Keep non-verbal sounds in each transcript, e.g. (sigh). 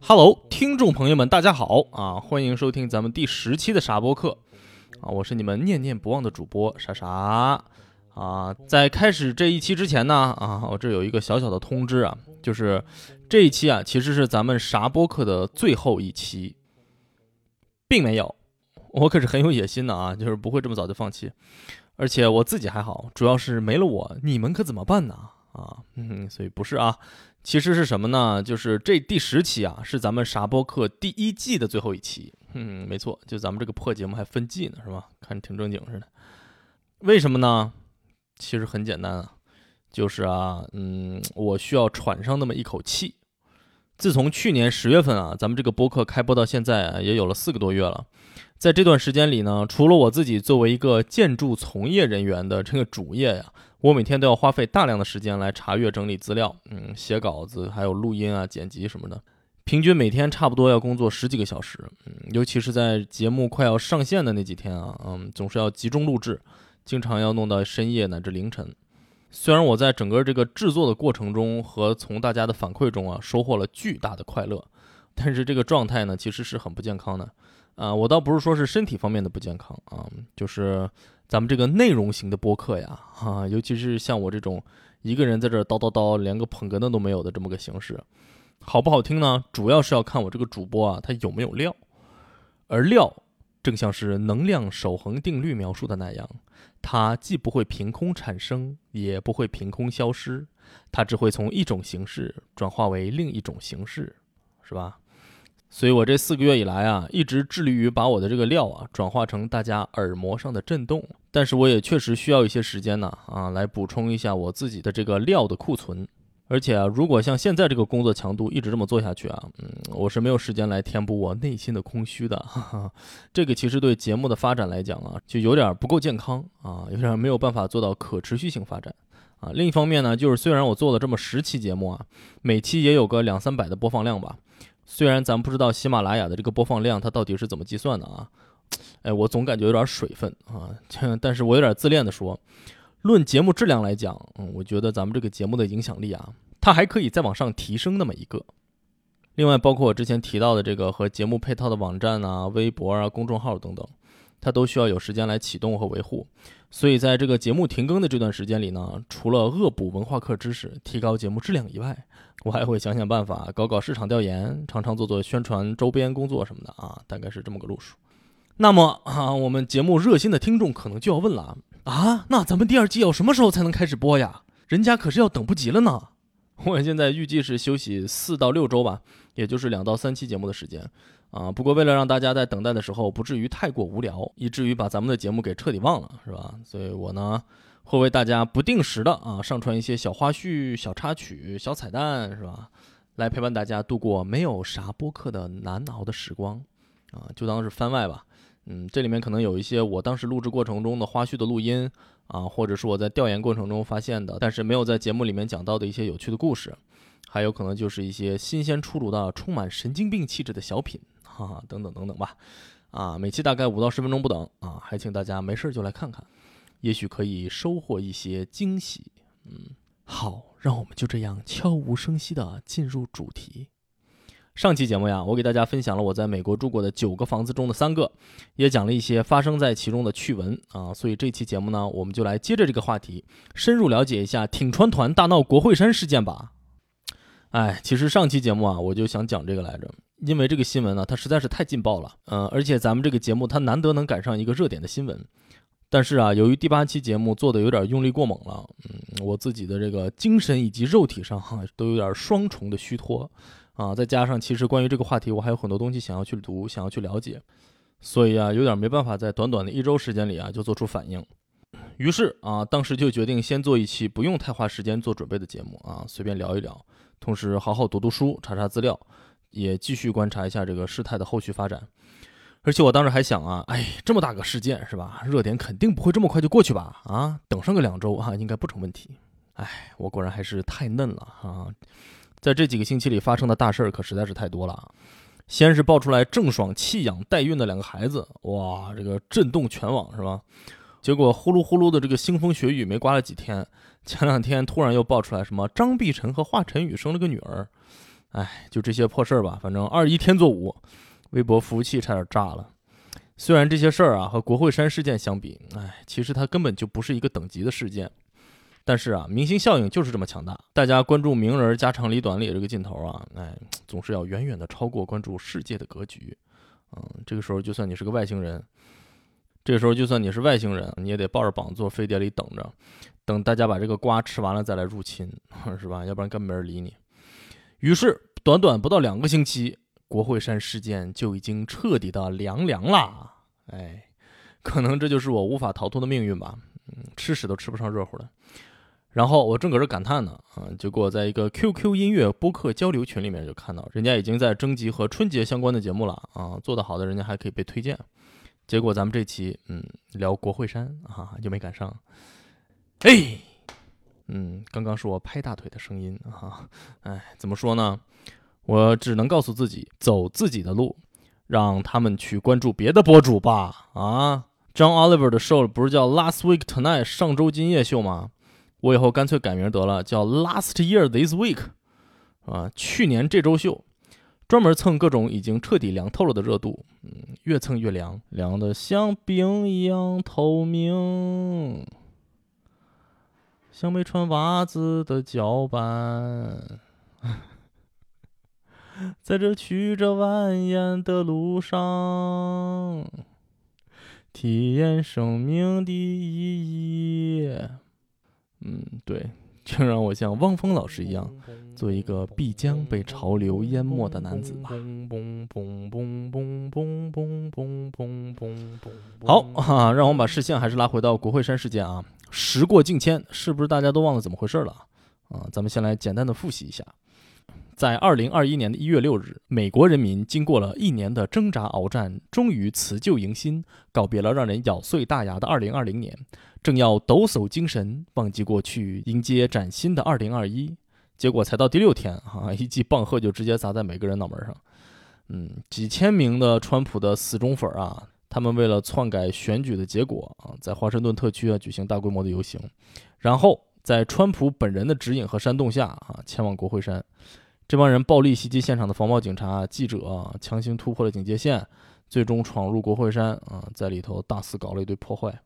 Hello，听众朋友们，大家好啊！欢迎收听咱们第十期的傻播客啊！我是你们念念不忘的主播傻傻啊！在开始这一期之前呢啊，我这有一个小小的通知啊，就是这一期啊，其实是咱们傻播客的最后一期，并没有，我可是很有野心的啊，就是不会这么早就放弃，而且我自己还好，主要是没了我，你们可怎么办呢？啊，嗯，所以不是啊。其实是什么呢？就是这第十期啊，是咱们啥播客第一季的最后一期。嗯，没错，就咱们这个破节目还分季呢，是吧？看着挺正经似的。为什么呢？其实很简单啊，就是啊，嗯，我需要喘上那么一口气。自从去年十月份啊，咱们这个播客开播到现在，也有了四个多月了。在这段时间里呢，除了我自己作为一个建筑从业人员的这个主业呀。我每天都要花费大量的时间来查阅、整理资料，嗯，写稿子，还有录音啊、剪辑什么的，平均每天差不多要工作十几个小时，嗯，尤其是在节目快要上线的那几天啊，嗯，总是要集中录制，经常要弄到深夜乃至凌晨。虽然我在整个这个制作的过程中和从大家的反馈中啊，收获了巨大的快乐，但是这个状态呢，其实是很不健康的。啊，我倒不是说是身体方面的不健康啊，就是咱们这个内容型的播客呀，哈，尤其是像我这种一个人在这叨叨叨，连个捧哏的都没有的这么个形式，好不好听呢？主要是要看我这个主播啊，他有没有料。而料，正像是能量守恒定律描述的那样，它既不会凭空产生，也不会凭空消失，它只会从一种形式转化为另一种形式，是吧？所以，我这四个月以来啊，一直致力于把我的这个料啊转化成大家耳膜上的震动。但是，我也确实需要一些时间呢，啊，来补充一下我自己的这个料的库存。而且啊，如果像现在这个工作强度一直这么做下去啊，嗯，我是没有时间来填补我内心的空虚的。哈哈，这个其实对节目的发展来讲啊，就有点不够健康啊，有点没有办法做到可持续性发展啊。另一方面呢，就是虽然我做了这么十期节目啊，每期也有个两三百的播放量吧。虽然咱不知道喜马拉雅的这个播放量它到底是怎么计算的啊，哎，我总感觉有点水分啊，但是我有点自恋的说，论节目质量来讲，嗯，我觉得咱们这个节目的影响力啊，它还可以再往上提升那么一个。另外，包括我之前提到的这个和节目配套的网站啊、微博啊、公众号等等，它都需要有时间来启动和维护。所以，在这个节目停更的这段时间里呢，除了恶补文化课知识、提高节目质量以外，(laughs) 我还会想想办法，搞搞市场调研，常常做做宣传周边工作什么的啊，大概是这么个路数。那么啊，我们节目热心的听众可能就要问了啊，那咱们第二季要什么时候才能开始播呀？人家可是要等不及了呢。(laughs) 我现在预计是休息四到六周吧，也就是两到三期节目的时间啊。不过为了让大家在等待的时候不至于太过无聊，以至于把咱们的节目给彻底忘了，是吧？所以我呢。会为大家不定时的啊上传一些小花絮、小插曲、小彩蛋，是吧？来陪伴大家度过没有啥播客的难熬的时光，啊，就当是番外吧。嗯，这里面可能有一些我当时录制过程中的花絮的录音啊，或者是我在调研过程中发现的，但是没有在节目里面讲到的一些有趣的故事，还有可能就是一些新鲜出炉的、充满神经病气质的小品，哈哈，等等等等吧。啊，每期大概五到十分钟不等啊，还请大家没事就来看看。也许可以收获一些惊喜。嗯，好，让我们就这样悄无声息的进入主题。上期节目呀，我给大家分享了我在美国住过的九个房子中的三个，也讲了一些发生在其中的趣闻啊。所以这期节目呢，我们就来接着这个话题，深入了解一下挺川团大闹国会山事件吧。哎，其实上期节目啊，我就想讲这个来着，因为这个新闻呢，它实在是太劲爆了。嗯，而且咱们这个节目它难得能赶上一个热点的新闻。但是啊，由于第八期节目做的有点用力过猛了，嗯，我自己的这个精神以及肉体上哈都有点双重的虚脱，啊，再加上其实关于这个话题我还有很多东西想要去读，想要去了解，所以啊，有点没办法在短短的一周时间里啊就做出反应。于是啊，当时就决定先做一期不用太花时间做准备的节目啊，随便聊一聊，同时好好读读书，查查资料，也继续观察一下这个事态的后续发展。而且我当时还想啊，哎，这么大个事件是吧？热点肯定不会这么快就过去吧？啊，等上个两周啊，应该不成问题。哎，我果然还是太嫩了啊！在这几个星期里发生的大事儿可实在是太多了。先是爆出来郑爽弃养代孕的两个孩子，哇，这个震动全网是吧？结果呼噜呼噜的这个腥风血雨没刮了几天，前两天突然又爆出来什么张碧晨和华晨宇生了个女儿，哎，就这些破事儿吧。反正二一天作五，微博服务器差点炸了。虽然这些事儿啊和国会山事件相比，哎，其实它根本就不是一个等级的事件。但是啊，明星效应就是这么强大，大家关注名人家长里短里这个劲头啊，哎，总是要远远的超过关注世界的格局。嗯，这个时候就算你是个外星人，这个时候就算你是外星人，你也得抱着膀坐飞碟里等着，等大家把这个瓜吃完了再来入侵，(laughs) 是吧？要不然根本没人理你。于是，短短不到两个星期，国会山事件就已经彻底的凉凉了。哎，可能这就是我无法逃脱的命运吧。嗯，吃屎都吃不上热乎的。然后我正搁这感叹呢，啊，结果在一个 QQ 音乐播客交流群里面就看到，人家已经在征集和春节相关的节目了啊，做得好的人家还可以被推荐。结果咱们这期，嗯，聊国会山啊，就没赶上。哎，嗯，刚刚是我拍大腿的声音啊，(laughs) 哎，怎么说呢？我只能告诉自己，走自己的路，让他们去关注别的博主吧。啊，John Oliver 的 show 不是叫 Last Week Tonight 上周今夜秀吗？我以后干脆改名得了，叫 Last Year This Week，啊，去年这周秀，专门蹭各种已经彻底凉透了的热度，嗯，越蹭越凉，凉的像冰一样透明，像没穿袜子的脚板，(laughs) 在这曲折蜿蜒的路上，体验生命的意义。嗯，对，就让我像汪峰老师一样，做一个必将被潮流淹没的男子吧。好啊，让我们把视线还是拉回到国会山事件啊。时过境迁，是不是大家都忘了怎么回事了啊？咱们先来简单的复习一下。在二零二一年的一月六日，美国人民经过了一年的挣扎鏖战，终于辞旧迎新，告别了让人咬碎大牙的二零二零年。正要抖擞精神，忘记过去，迎接崭新的二零二一，结果才到第六天，哈，(laughs) 一记棒喝就直接砸在每个人脑门上。嗯，几千名的川普的死忠粉啊，他们为了篡改选举的结果啊，在华盛顿特区啊举行大规模的游行，然后在川普本人的指引和煽动下啊，前往国会山。这帮人暴力袭击现场的防暴警察、记者，强行突破了警戒线，最终闯入国会山啊，在里头大肆搞了一堆破坏。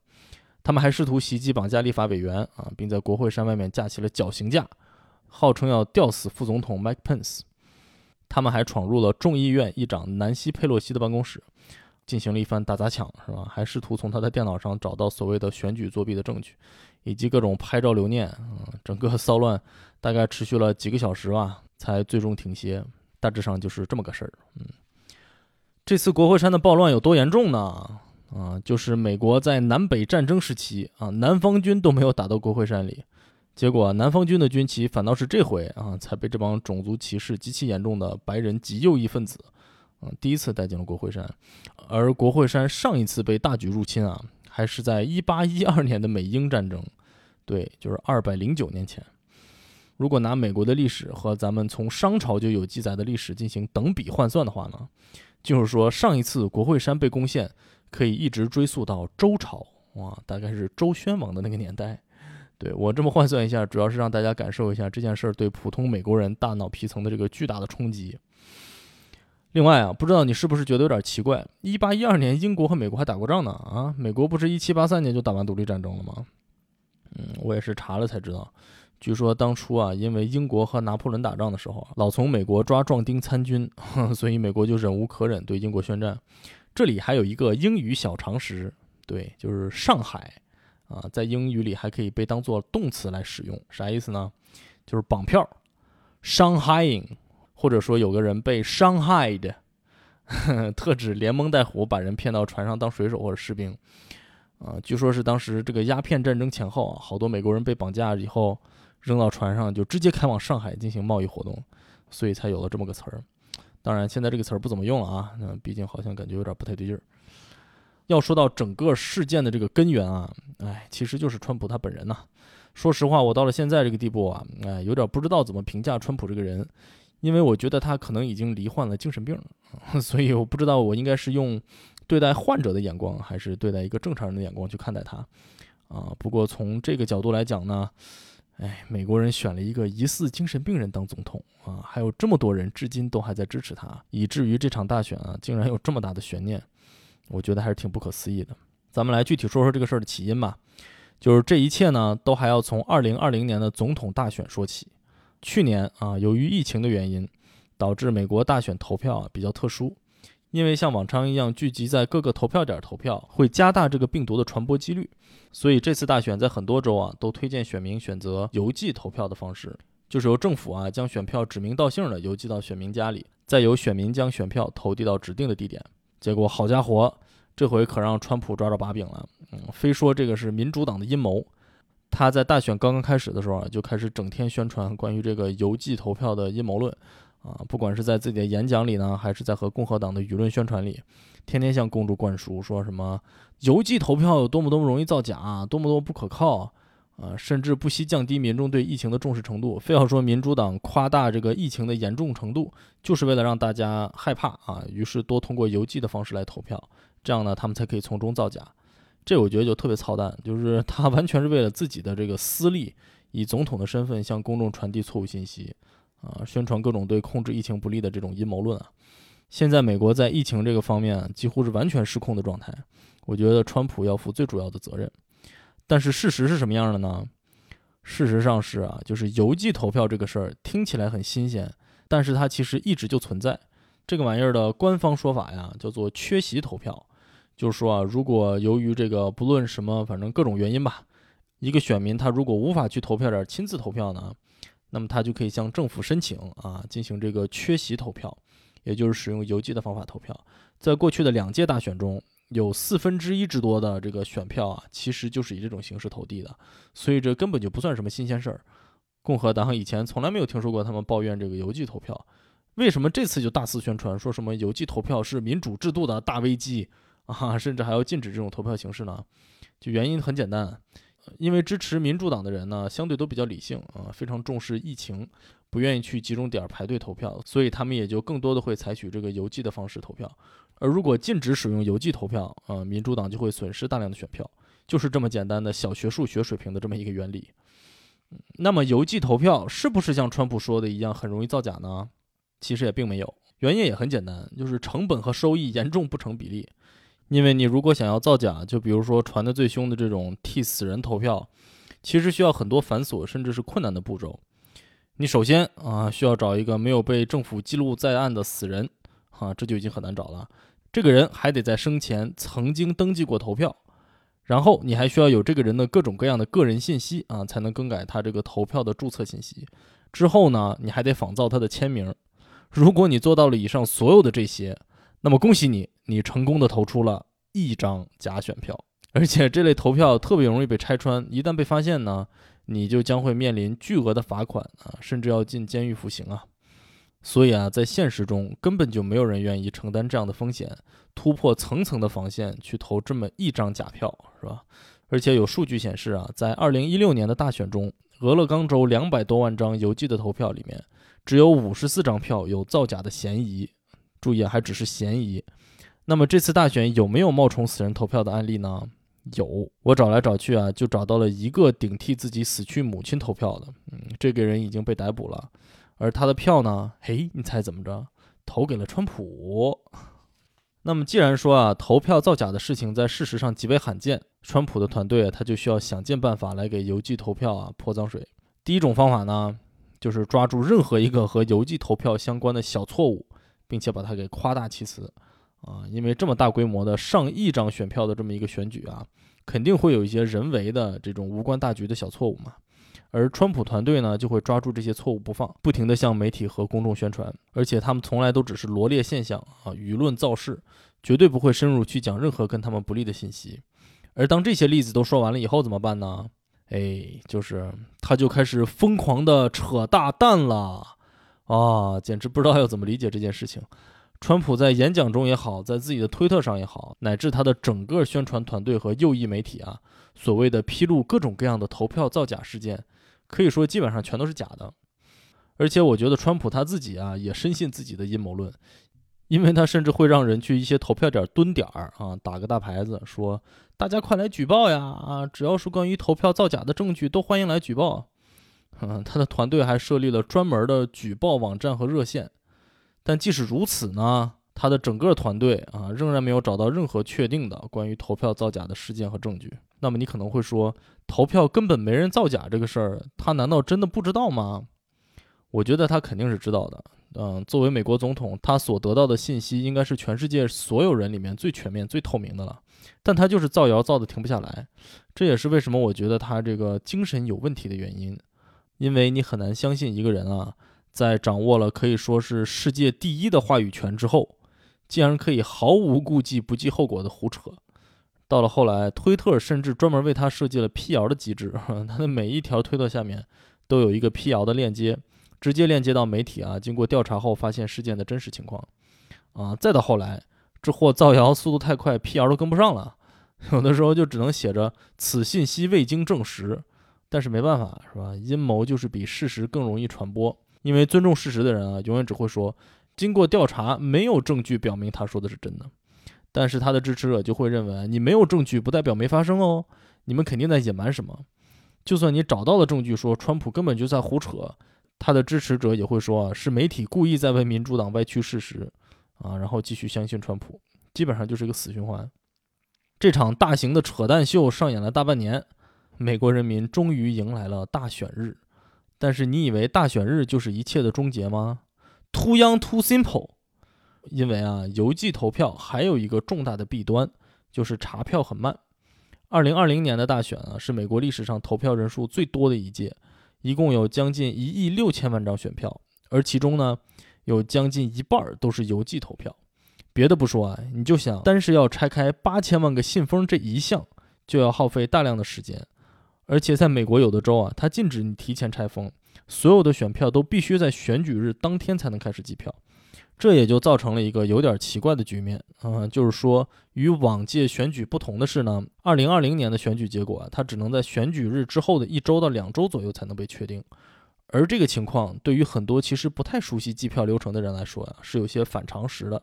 他们还试图袭击、绑架立法委员啊，并在国会山外面架起了绞刑架，号称要吊死副总统 Mike Pence。他们还闯入了众议院议长南希·佩洛西的办公室，进行了一番打砸抢，是吧？还试图从他的电脑上找到所谓的选举作弊的证据，以及各种拍照留念。嗯，整个骚乱大概持续了几个小时吧，才最终停歇。大致上就是这么个事儿。嗯，这次国会山的暴乱有多严重呢？啊，就是美国在南北战争时期啊，南方军都没有打到国会山里，结果南方军的军旗反倒是这回啊，才被这帮种族歧视极其严重的白人极右翼分子，啊，第一次带进了国会山。而国会山上一次被大举入侵啊，还是在一八一二年的美英战争，对，就是二百零九年前。如果拿美国的历史和咱们从商朝就有记载的历史进行等比换算的话呢，就是说上一次国会山被攻陷。可以一直追溯到周朝，哇，大概是周宣王的那个年代。对我这么换算一下，主要是让大家感受一下这件事儿对普通美国人大脑皮层的这个巨大的冲击。另外啊，不知道你是不是觉得有点奇怪？一八一二年英国和美国还打过仗呢啊，美国不是一七八三年就打完独立战争了吗？嗯，我也是查了才知道，据说当初啊，因为英国和拿破仑打仗的时候老从美国抓壮丁参军，(laughs) 所以美国就忍无可忍对英国宣战。这里还有一个英语小常识，对，就是上海啊，在英语里还可以被当做动词来使用，啥意思呢？就是绑票，Shanghaiing，或者说有个人被伤害的，(laughs) 特指连蒙带唬把人骗到船上当水手或者士兵。啊，据说是当时这个鸦片战争前后啊，好多美国人被绑架以后扔到船上，就直接开往上海进行贸易活动，所以才有了这么个词儿。当然，现在这个词儿不怎么用了啊，那毕竟好像感觉有点不太对劲儿。要说到整个事件的这个根源啊，哎，其实就是川普他本人呐。说实话，我到了现在这个地步啊，哎，有点不知道怎么评价川普这个人，因为我觉得他可能已经罹患了精神病，(laughs) 所以我不知道我应该是用对待患者的眼光，还是对待一个正常人的眼光去看待他啊。不过从这个角度来讲呢。哎，美国人选了一个疑似精神病人当总统啊，还有这么多人至今都还在支持他，以至于这场大选啊，竟然有这么大的悬念，我觉得还是挺不可思议的。咱们来具体说说这个事儿的起因吧。就是这一切呢，都还要从2020年的总统大选说起。去年啊，由于疫情的原因，导致美国大选投票啊比较特殊，因为像往常一样聚集在各个投票点投票，会加大这个病毒的传播几率。所以这次大选在很多州啊，都推荐选民选择邮寄投票的方式，就是由政府啊将选票指名道姓的邮寄到选民家里，再由选民将选票投递到指定的地点。结果好家伙，这回可让川普抓着把柄了，嗯，非说这个是民主党的阴谋。他在大选刚刚开始的时候啊，就开始整天宣传关于这个邮寄投票的阴谋论，啊，不管是在自己的演讲里呢，还是在和共和党的舆论宣传里。天天向公众灌输说什么邮寄投票有多么多么容易造假，多么多么不可靠，啊，甚至不惜降低民众对疫情的重视程度，非要说民主党夸大这个疫情的严重程度，就是为了让大家害怕啊，于是多通过邮寄的方式来投票，这样呢，他们才可以从中造假。这我觉得就特别操蛋，就是他完全是为了自己的这个私利，以总统的身份向公众传递错误信息，啊，宣传各种对控制疫情不利的这种阴谋论啊。现在美国在疫情这个方面几乎是完全失控的状态，我觉得川普要负最主要的责任。但是事实是什么样的呢？事实上是啊，就是邮寄投票这个事儿听起来很新鲜，但是它其实一直就存在。这个玩意儿的官方说法呀，叫做缺席投票，就是说啊，如果由于这个不论什么，反正各种原因吧，一个选民他如果无法去投票点亲自投票呢，那么他就可以向政府申请啊，进行这个缺席投票。也就是使用邮寄的方法投票，在过去的两届大选中，有四分之一之多的这个选票啊，其实就是以这种形式投递的，所以这根本就不算什么新鲜事儿。共和党以前从来没有听说过他们抱怨这个邮寄投票，为什么这次就大肆宣传说什么邮寄投票是民主制度的大危机 (laughs) 啊，甚至还要禁止这种投票形式呢？就原因很简单，因为支持民主党的人呢，相对都比较理性啊，非常重视疫情。不愿意去集中点排队投票，所以他们也就更多的会采取这个邮寄的方式投票。而如果禁止使用邮寄投票，呃，民主党就会损失大量的选票，就是这么简单的小学数学水平的这么一个原理。那么邮寄投票是不是像川普说的一样很容易造假呢？其实也并没有，原因也很简单，就是成本和收益严重不成比例。因为你如果想要造假，就比如说传的最凶的这种替死人投票，其实需要很多繁琐甚至是困难的步骤。你首先啊，需要找一个没有被政府记录在案的死人，啊，这就已经很难找了。这个人还得在生前曾经登记过投票，然后你还需要有这个人的各种各样的个人信息啊，才能更改他这个投票的注册信息。之后呢，你还得仿造他的签名。如果你做到了以上所有的这些，那么恭喜你，你成功的投出了一张假选票。而且这类投票特别容易被拆穿，一旦被发现呢？你就将会面临巨额的罚款啊，甚至要进监狱服刑啊。所以啊，在现实中根本就没有人愿意承担这样的风险，突破层层的防线去投这么一张假票，是吧？而且有数据显示啊，在二零一六年的大选中，俄勒冈州两百多万张邮寄的投票里面，只有五十四张票有造假的嫌疑。注意，还只是嫌疑。那么这次大选有没有冒充死人投票的案例呢？有，我找来找去啊，就找到了一个顶替自己死去母亲投票的。嗯，这个人已经被逮捕了，而他的票呢？嘿，你猜怎么着？投给了川普。那么既然说啊，投票造假的事情在事实上极为罕见，川普的团队他就需要想尽办法来给邮寄投票啊泼脏水。第一种方法呢，就是抓住任何一个和邮寄投票相关的小错误，并且把它给夸大其词。啊，因为这么大规模的上亿张选票的这么一个选举啊，肯定会有一些人为的这种无关大局的小错误嘛。而川普团队呢，就会抓住这些错误不放，不停地向媒体和公众宣传，而且他们从来都只是罗列现象啊，舆论造势，绝对不会深入去讲任何跟他们不利的信息。而当这些例子都说完了以后，怎么办呢？哎，就是他就开始疯狂地扯大蛋了。啊，简直不知道要怎么理解这件事情。川普在演讲中也好，在自己的推特上也好，乃至他的整个宣传团队和右翼媒体啊，所谓的披露各种各样的投票造假事件，可以说基本上全都是假的。而且我觉得川普他自己啊，也深信自己的阴谋论，因为他甚至会让人去一些投票点蹲点儿啊，打个大牌子说：“大家快来举报呀！啊，只要是关于投票造假的证据，都欢迎来举报。”嗯，他的团队还设立了专门的举报网站和热线。但即使如此呢，他的整个团队啊，仍然没有找到任何确定的关于投票造假的事件和证据。那么你可能会说，投票根本没人造假这个事儿，他难道真的不知道吗？我觉得他肯定是知道的。嗯，作为美国总统，他所得到的信息应该是全世界所有人里面最全面、最透明的了。但他就是造谣造的停不下来，这也是为什么我觉得他这个精神有问题的原因。因为你很难相信一个人啊。在掌握了可以说是世界第一的话语权之后，竟然可以毫无顾忌、不计后果的胡扯。到了后来，推特甚至专门为他设计了辟谣的机制，(laughs) 他的每一条推特下面都有一个辟谣的链接，直接链接到媒体啊。经过调查后，发现事件的真实情况啊。再到后来，这货造谣速度太快，辟谣都跟不上了，有的时候就只能写着“此信息未经证实”，但是没办法，是吧？阴谋就是比事实更容易传播。因为尊重事实的人啊，永远只会说，经过调查没有证据表明他说的是真的。但是他的支持者就会认为，你没有证据不代表没发生哦，你们肯定在隐瞒什么。就算你找到了证据说川普根本就在胡扯，他的支持者也会说啊，是媒体故意在为民主党歪曲事实啊，然后继续相信川普，基本上就是一个死循环。这场大型的扯淡秀上演了大半年，美国人民终于迎来了大选日。但是你以为大选日就是一切的终结吗？Too young, too simple。因为啊，邮寄投票还有一个重大的弊端，就是查票很慢。二零二零年的大选啊，是美国历史上投票人数最多的一届，一共有将近一亿六千万张选票，而其中呢，有将近一半都是邮寄投票。别的不说啊，你就想单是要拆开八千万个信封这一项，就要耗费大量的时间。而且在美国有的州啊，它禁止你提前拆封，所有的选票都必须在选举日当天才能开始计票，这也就造成了一个有点奇怪的局面嗯，就是说与往届选举不同的是呢，二零二零年的选举结果啊，它只能在选举日之后的一周到两周左右才能被确定，而这个情况对于很多其实不太熟悉计票流程的人来说啊，是有些反常识的。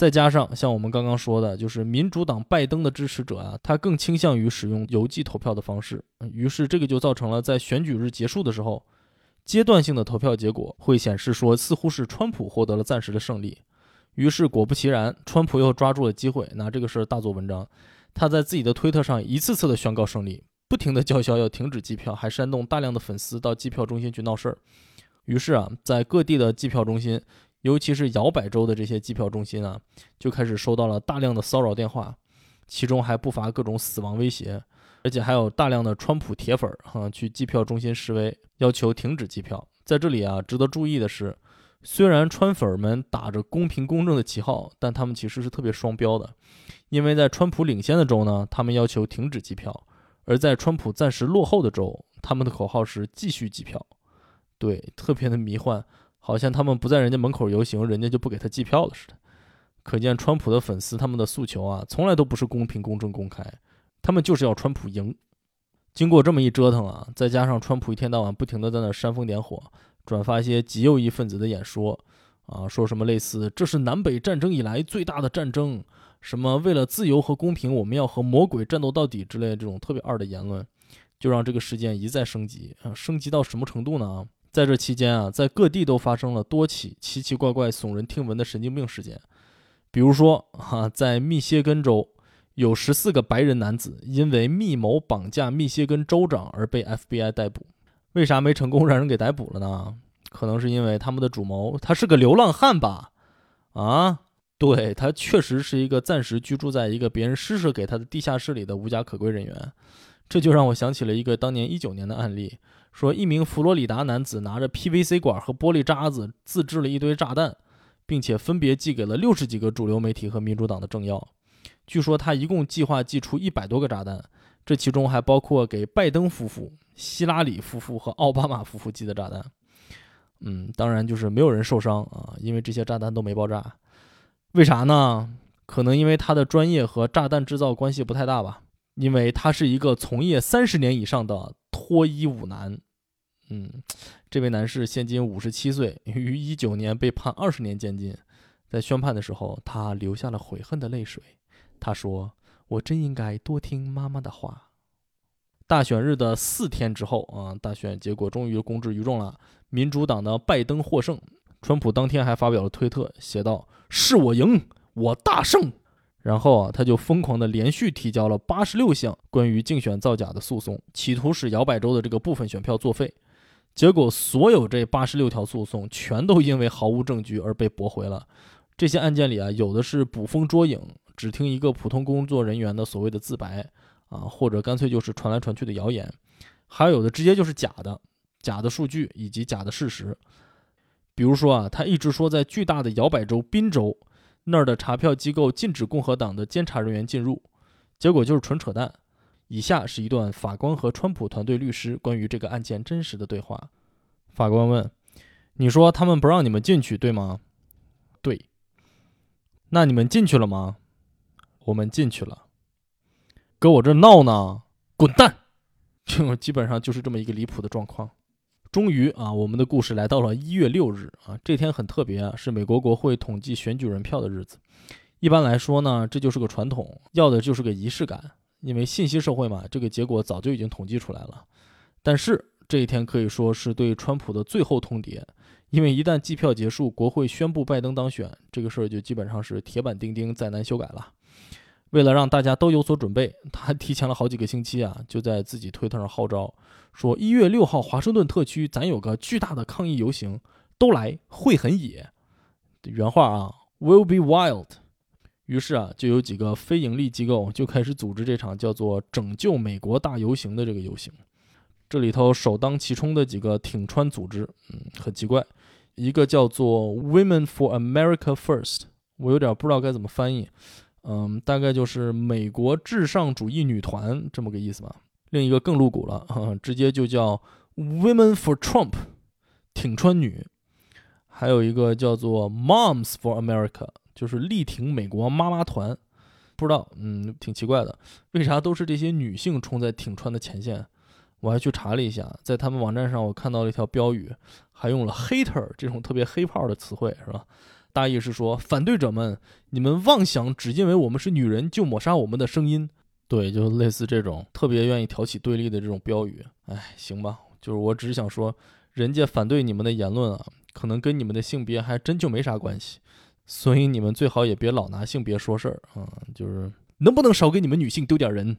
再加上像我们刚刚说的，就是民主党拜登的支持者啊，他更倾向于使用邮寄投票的方式，于是这个就造成了在选举日结束的时候，阶段性的投票结果会显示说似乎是川普获得了暂时的胜利。于是果不其然，川普又抓住了机会，拿这个事儿大做文章。他在自己的推特上一次次的宣告胜利，不停的叫嚣要停止计票，还煽动大量的粉丝到计票中心去闹事儿。于是啊，在各地的计票中心。尤其是摇摆州的这些计票中心啊，就开始收到了大量的骚扰电话，其中还不乏各种死亡威胁，而且还有大量的川普铁粉儿哈去计票中心示威，要求停止计票。在这里啊，值得注意的是，虽然川粉儿们打着公平公正的旗号，但他们其实是特别双标的，因为在川普领先的州呢，他们要求停止计票；而在川普暂时落后的州，他们的口号是继续计票。对，特别的迷幻。好像他们不在人家门口游行，人家就不给他计票了似的。可见川普的粉丝他们的诉求啊，从来都不是公平、公正、公开，他们就是要川普赢。经过这么一折腾啊，再加上川普一天到晚不停的在那煽风点火，转发一些极右翼分子的演说，啊，说什么类似这是南北战争以来最大的战争，什么为了自由和公平，我们要和魔鬼战斗到底之类的这种特别二的言论，就让这个事件一再升级啊，升级到什么程度呢？在这期间啊，在各地都发生了多起奇奇怪怪、耸人听闻的神经病事件。比如说，哈，在密歇根州，有十四个白人男子因为密谋绑架密歇根州长而被 FBI 逮捕。为啥没成功让人给逮捕了呢？可能是因为他们的主谋他是个流浪汉吧？啊，对他确实是一个暂时居住在一个别人施舍给他的地下室里的无家可归人员。这就让我想起了一个当年一九年的案例。说，一名佛罗里达男子拿着 PVC 管和玻璃渣子自制了一堆炸弹，并且分别寄给了六十几个主流媒体和民主党的政要。据说他一共计划寄出一百多个炸弹，这其中还包括给拜登夫妇、希拉里夫妇和奥巴马夫妇寄的炸弹。嗯，当然就是没有人受伤啊，因为这些炸弹都没爆炸。为啥呢？可能因为他的专业和炸弹制造关系不太大吧。因为他是一个从业三十年以上的脱衣舞男。嗯，这位男士现今五十七岁，于一九年被判二十年监禁。在宣判的时候，他流下了悔恨的泪水。他说：“我真应该多听妈妈的话。”大选日的四天之后啊，大选结果终于公之于众了，民主党的拜登获胜。川普当天还发表了推特，写道：“是我赢，我大胜。”然后啊，他就疯狂的连续提交了八十六项关于竞选造假的诉讼，企图使摇摆州的这个部分选票作废。结果，所有这八十六条诉讼全都因为毫无证据而被驳回了。这些案件里啊，有的是捕风捉影，只听一个普通工作人员的所谓的自白。啊，或者干脆就是传来传去的谣言，还有的直接就是假的，假的数据以及假的事实。比如说啊，他一直说在巨大的摇摆州宾州那儿的查票机构禁止共和党的监察人员进入，结果就是纯扯淡。以下是一段法官和川普团队律师关于这个案件真实的对话。法官问：“你说他们不让你们进去，对吗？”“对。”“那你们进去了吗？”“我们进去了。”搁我这闹呢，滚蛋！(laughs) 就基本上就是这么一个离谱的状况。终于啊，我们的故事来到了一月六日啊，这天很特别啊，是美国国会统计选举人票的日子。一般来说呢，这就是个传统，要的就是个仪式感，因为信息社会嘛，这个结果早就已经统计出来了。但是这一天可以说是对川普的最后通牒，因为一旦计票结束，国会宣布拜登当选，这个事儿就基本上是铁板钉钉，再难修改了。为了让大家都有所准备，他还提前了好几个星期啊，就在自己推特上号召说：“一月六号，华盛顿特区咱有个巨大的抗议游行，都来，会很野。”原话啊，“will be wild”。于是啊，就有几个非盈利机构就开始组织这场叫做“拯救美国大游行”的这个游行。这里头首当其冲的几个挺川组织，嗯，很奇怪，一个叫做 “Women for America First”，我有点不知道该怎么翻译。嗯，大概就是美国至上主义女团这么个意思吧。另一个更露骨了，(laughs) 直接就叫 Women for Trump，挺川女。还有一个叫做 Moms for America，就是力挺美国妈妈团。不知道，嗯，挺奇怪的，为啥都是这些女性冲在挺川的前线？我还去查了一下，在他们网站上我看到了一条标语，还用了 hater 这种特别黑炮的词汇，是吧？大意是说，反对者们，你们妄想只因为我们是女人就抹杀我们的声音，对，就类似这种特别愿意挑起对立的这种标语。哎，行吧，就是我只是想说，人家反对你们的言论啊，可能跟你们的性别还真就没啥关系，所以你们最好也别老拿性别说事儿啊，就是能不能少给你们女性丢点人？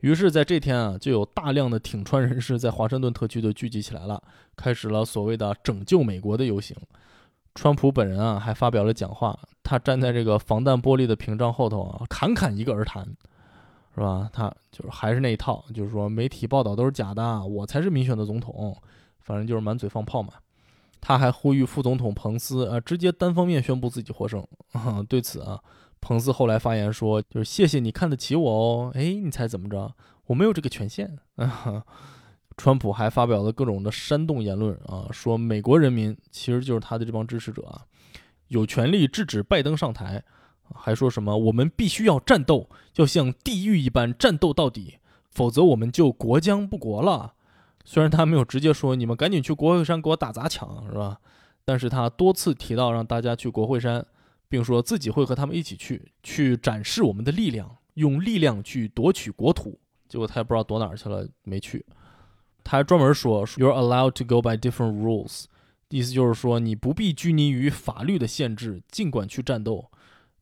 于是，在这天啊，就有大量的挺川人士在华盛顿特区都聚集起来了，开始了所谓的拯救美国的游行。川普本人啊，还发表了讲话。他站在这个防弹玻璃的屏障后头啊，侃侃一个而谈，是吧？他就是还是那一套，就是说媒体报道都是假的，我才是民选的总统。反正就是满嘴放炮嘛。他还呼吁副总统彭斯啊，直接单方面宣布自己获胜。(laughs) 对此啊，彭斯后来发言说，就是谢谢你看得起我哦。哎，你猜怎么着？我没有这个权限。(laughs) 川普还发表了各种的煽动言论啊，说美国人民其实就是他的这帮支持者啊，有权利制止拜登上台，还说什么我们必须要战斗，要像地狱一般战斗到底，否则我们就国将不国了。虽然他没有直接说你们赶紧去国会山给我打砸抢，是吧？但是他多次提到让大家去国会山，并说自己会和他们一起去，去展示我们的力量，用力量去夺取国土。结果他也不知道躲哪儿去了，没去。他还专门说，You're allowed to go by different rules，意思就是说你不必拘泥于法律的限制，尽管去战斗。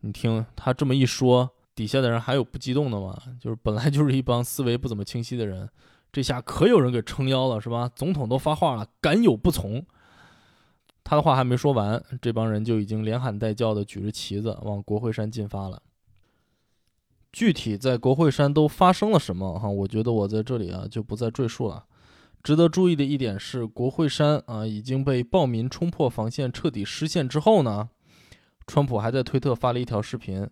你听他这么一说，底下的人还有不激动的吗？就是本来就是一帮思维不怎么清晰的人，这下可有人给撑腰了，是吧？总统都发话了，敢有不从？他的话还没说完，这帮人就已经连喊带叫的举着旗子往国会山进发了。具体在国会山都发生了什么？哈，我觉得我在这里啊就不再赘述了。值得注意的一点是，国会山啊已经被暴民冲破防线，彻底失陷之后呢，川普还在推特发了一条视频，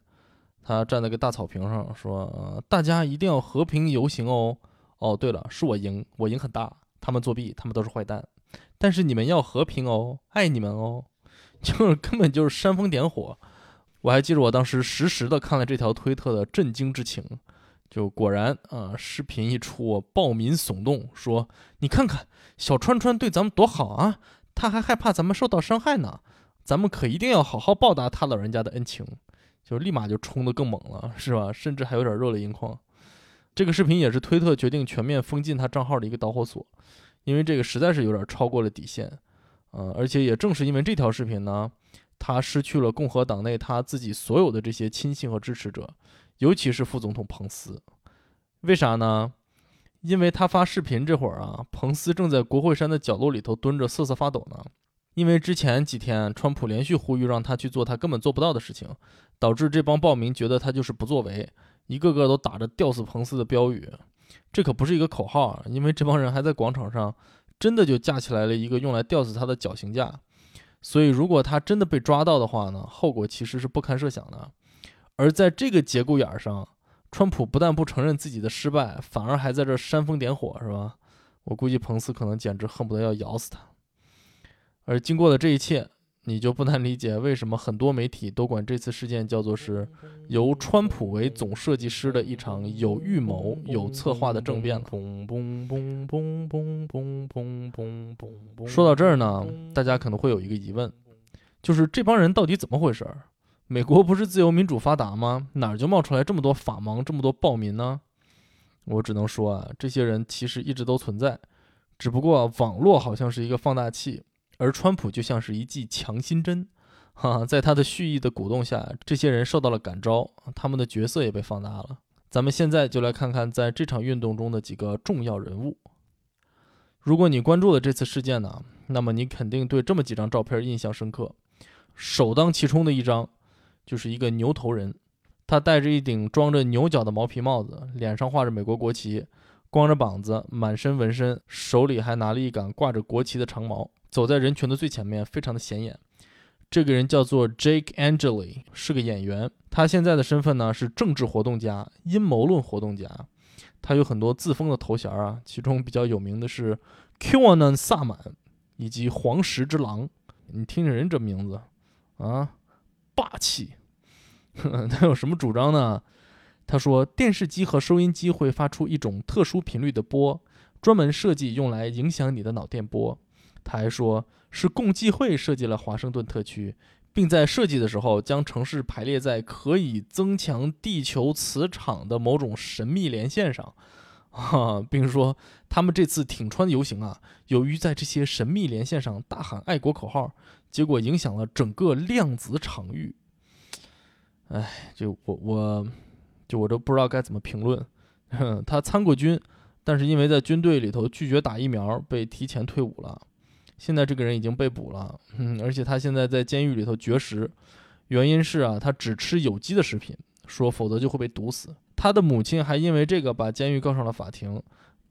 他站在个大草坪上说：“呃，大家一定要和平游行哦。哦，对了，是我赢，我赢很大，他们作弊，他们都是坏蛋。但是你们要和平哦，爱你们哦，(laughs) 就是根本就是煽风点火。我还记得我当时实时的看了这条推特的震惊之情，就果然啊，视频一出，暴民耸动，说你看看小川川对咱们多好啊，他还害怕咱们受到伤害呢，咱们可一定要好好报答他老人家的恩情，就立马就冲得更猛了，是吧？甚至还有点热泪盈眶。这个视频也是推特决定全面封禁他账号的一个导火索，因为这个实在是有点超过了底线，嗯，而且也正是因为这条视频呢。他失去了共和党内他自己所有的这些亲信和支持者，尤其是副总统彭斯。为啥呢？因为他发视频这会儿啊，彭斯正在国会山的角落里头蹲着瑟瑟发抖呢。因为之前几天川普连续呼吁让他去做他根本做不到的事情，导致这帮暴民觉得他就是不作为，一个个都打着吊死彭斯的标语。这可不是一个口号啊，因为这帮人还在广场上真的就架起来了一个用来吊死他的绞刑架。所以，如果他真的被抓到的话呢，后果其实是不堪设想的。而在这个节骨眼上，川普不但不承认自己的失败，反而还在这煽风点火，是吧？我估计彭斯可能简直恨不得要咬死他。而经过了这一切。你就不难理解为什么很多媒体都管这次事件叫做是由川普为总设计师的一场有预谋、有策划的政变了。说到这儿呢，大家可能会有一个疑问，就是这帮人到底怎么回事儿？美国不是自由民主发达吗？哪儿就冒出来这么多法盲、这么多暴民呢？我只能说啊，这些人其实一直都存在，只不过网络好像是一个放大器。而川普就像是一剂强心针，哈，在他的蓄意的鼓动下，这些人受到了感召，他们的角色也被放大了。咱们现在就来看看在这场运动中的几个重要人物。如果你关注了这次事件呢，那么你肯定对这么几张照片印象深刻。首当其冲的一张，就是一个牛头人，他戴着一顶装着牛角的毛皮帽子，脸上画着美国国旗，光着膀子，满身纹身，手里还拿了一杆挂着国旗的长矛。走在人群的最前面，非常的显眼。这个人叫做 Jake Angeli，是个演员。他现在的身份呢是政治活动家、阴谋论活动家。他有很多自封的头衔啊，其中比较有名的是 QAnon 萨满以及黄石之狼。你听听人这名字啊，霸气。(laughs) 他有什么主张呢？他说，电视机和收音机会发出一种特殊频率的波，专门设计用来影响你的脑电波。他还说，是共济会设计了华盛顿特区，并在设计的时候将城市排列在可以增强地球磁场的某种神秘连线上，啊，并说他们这次挺川游行啊，由于在这些神秘连线上大喊爱国口号，结果影响了整个量子场域。哎，就我我，就我都不知道该怎么评论。(laughs) 他参过军，但是因为在军队里头拒绝打疫苗，被提前退伍了。现在这个人已经被捕了，嗯，而且他现在在监狱里头绝食，原因是啊，他只吃有机的食品，说否则就会被毒死。他的母亲还因为这个把监狱告上了法庭，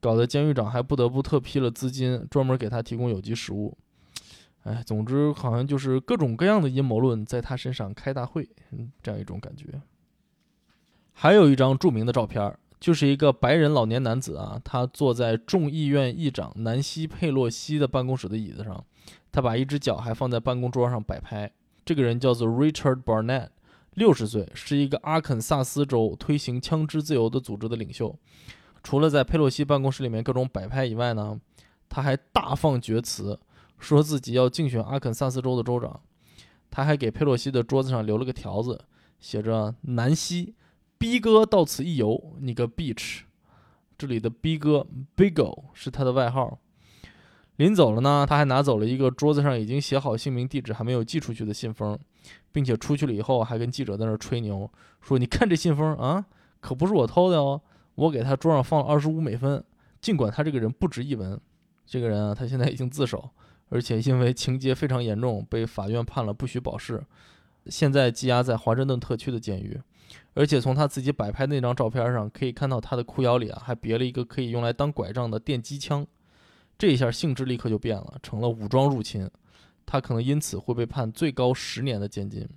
搞得监狱长还不得不特批了资金，专门给他提供有机食物。哎，总之好像就是各种各样的阴谋论在他身上开大会，嗯，这样一种感觉。还有一张著名的照片。就是一个白人老年男子啊，他坐在众议院议长南希·佩洛西的办公室的椅子上，他把一只脚还放在办公桌上摆拍。这个人叫做 Richard Barnett，六十岁，是一个阿肯萨斯州推行枪支自由的组织的领袖。除了在佩洛西办公室里面各种摆拍以外呢，他还大放厥词，说自己要竞选阿肯萨斯州的州长。他还给佩洛西的桌子上留了个条子，写着“南希”。逼哥到此一游，你个 bitch！这里的逼哥 Bigo 是他的外号。临走了呢，他还拿走了一个桌子上已经写好姓名、地址还没有寄出去的信封，并且出去了以后还跟记者在那吹牛，说：“你看这信封啊，可不是我偷的哦，我给他桌上放了二十五美分。尽管他这个人不值一文，这个人啊，他现在已经自首，而且因为情节非常严重，被法院判了不许保释，现在羁押在华盛顿特区的监狱。”而且从他自己摆拍那张照片上可以看到，他的裤腰里啊还别了一个可以用来当拐杖的电击枪。这一下性质立刻就变了，成了武装入侵。他可能因此会被判最高十年的监禁。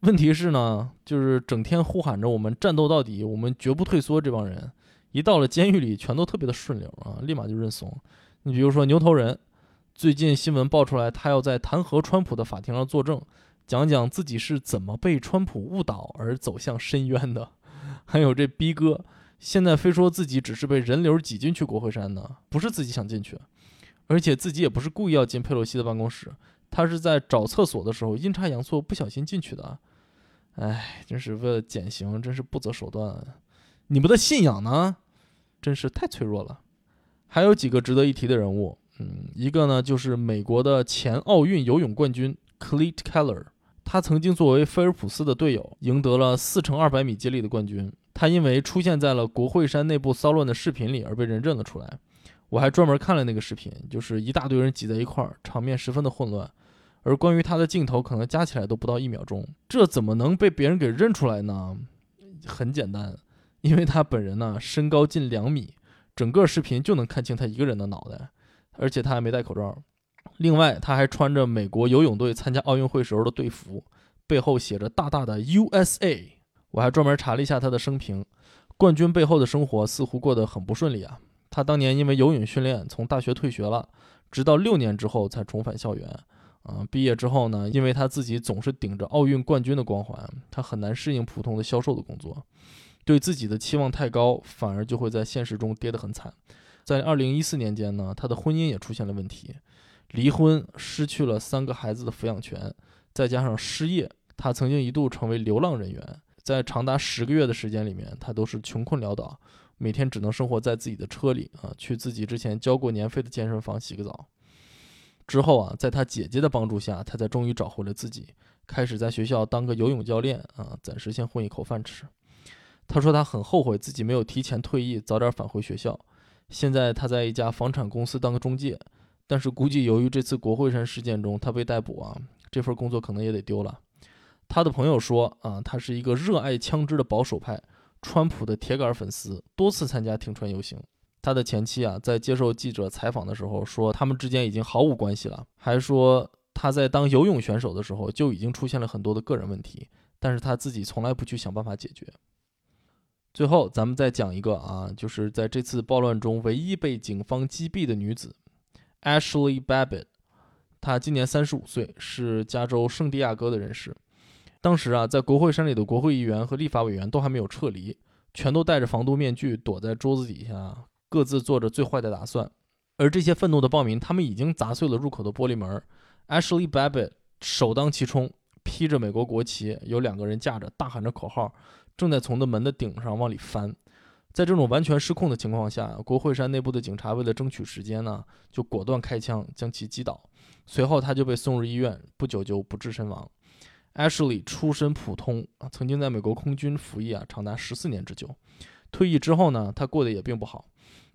问题是呢，就是整天呼喊着我们战斗到底，我们绝不退缩，这帮人一到了监狱里，全都特别的顺溜啊，立马就认怂。你比如说牛头人，最近新闻爆出来，他要在弹劾川普的法庭上作证，讲讲自己是怎么被川普误导而走向深渊的。(laughs) 还有这逼哥，现在非说自己只是被人流挤进去国会山的，不是自己想进去，而且自己也不是故意要进佩洛西的办公室，他是在找厕所的时候阴差阳错不小心进去的。哎，真是为了减刑，真是不择手段。你们的信仰呢，真是太脆弱了。还有几个值得一提的人物，嗯，一个呢就是美国的前奥运游泳冠军 Cleat Keller，他曾经作为菲尔普斯的队友，赢得了四乘二百米接力的冠军。他因为出现在了国会山内部骚乱的视频里而被人认了出来。我还专门看了那个视频，就是一大堆人挤在一块儿，场面十分的混乱。而关于他的镜头，可能加起来都不到一秒钟，这怎么能被别人给认出来呢？很简单，因为他本人呢身高近两米，整个视频就能看清他一个人的脑袋，而且他还没戴口罩。另外，他还穿着美国游泳队参加奥运会时候的队服，背后写着大大的 USA。我还专门查了一下他的生平，冠军背后的生活似乎过得很不顺利啊。他当年因为游泳训练从大学退学了，直到六年之后才重返校园。啊，毕业之后呢，因为他自己总是顶着奥运冠军的光环，他很难适应普通的销售的工作，对自己的期望太高，反而就会在现实中跌得很惨。在二零一四年间呢，他的婚姻也出现了问题，离婚，失去了三个孩子的抚养权，再加上失业，他曾经一度成为流浪人员，在长达十个月的时间里面，他都是穷困潦倒，每天只能生活在自己的车里啊，去自己之前交过年费的健身房洗个澡。之后啊，在他姐姐的帮助下，他才终于找回了自己，开始在学校当个游泳教练啊，暂时先混一口饭吃。他说他很后悔自己没有提前退役，早点返回学校。现在他在一家房产公司当个中介，但是估计由于这次国会山事件中他被逮捕啊，这份工作可能也得丢了。他的朋友说啊，他是一个热爱枪支的保守派，川普的铁杆粉丝，多次参加停川游行。他的前妻啊，在接受记者采访的时候说，他们之间已经毫无关系了，还说他在当游泳选手的时候就已经出现了很多的个人问题，但是他自己从来不去想办法解决。最后，咱们再讲一个啊，就是在这次暴乱中唯一被警方击毙的女子，Ashley Babbitt，她今年三十五岁，是加州圣地亚哥的人士。当时啊，在国会山里的国会议员和立法委员都还没有撤离，全都戴着防毒面具，躲在桌子底下。各自做着最坏的打算，而这些愤怒的暴民，他们已经砸碎了入口的玻璃门。Ashley Babbitt 首当其冲，披着美国国旗，有两个人架着，大喊着口号，正在从那门的顶上往里翻。在这种完全失控的情况下，国会山内部的警察为了争取时间呢，就果断开枪将其击倒。随后他就被送入医院，不久就不治身亡。Ashley 出身普通啊，曾经在美国空军服役啊，长达十四年之久。退役之后呢，他过得也并不好。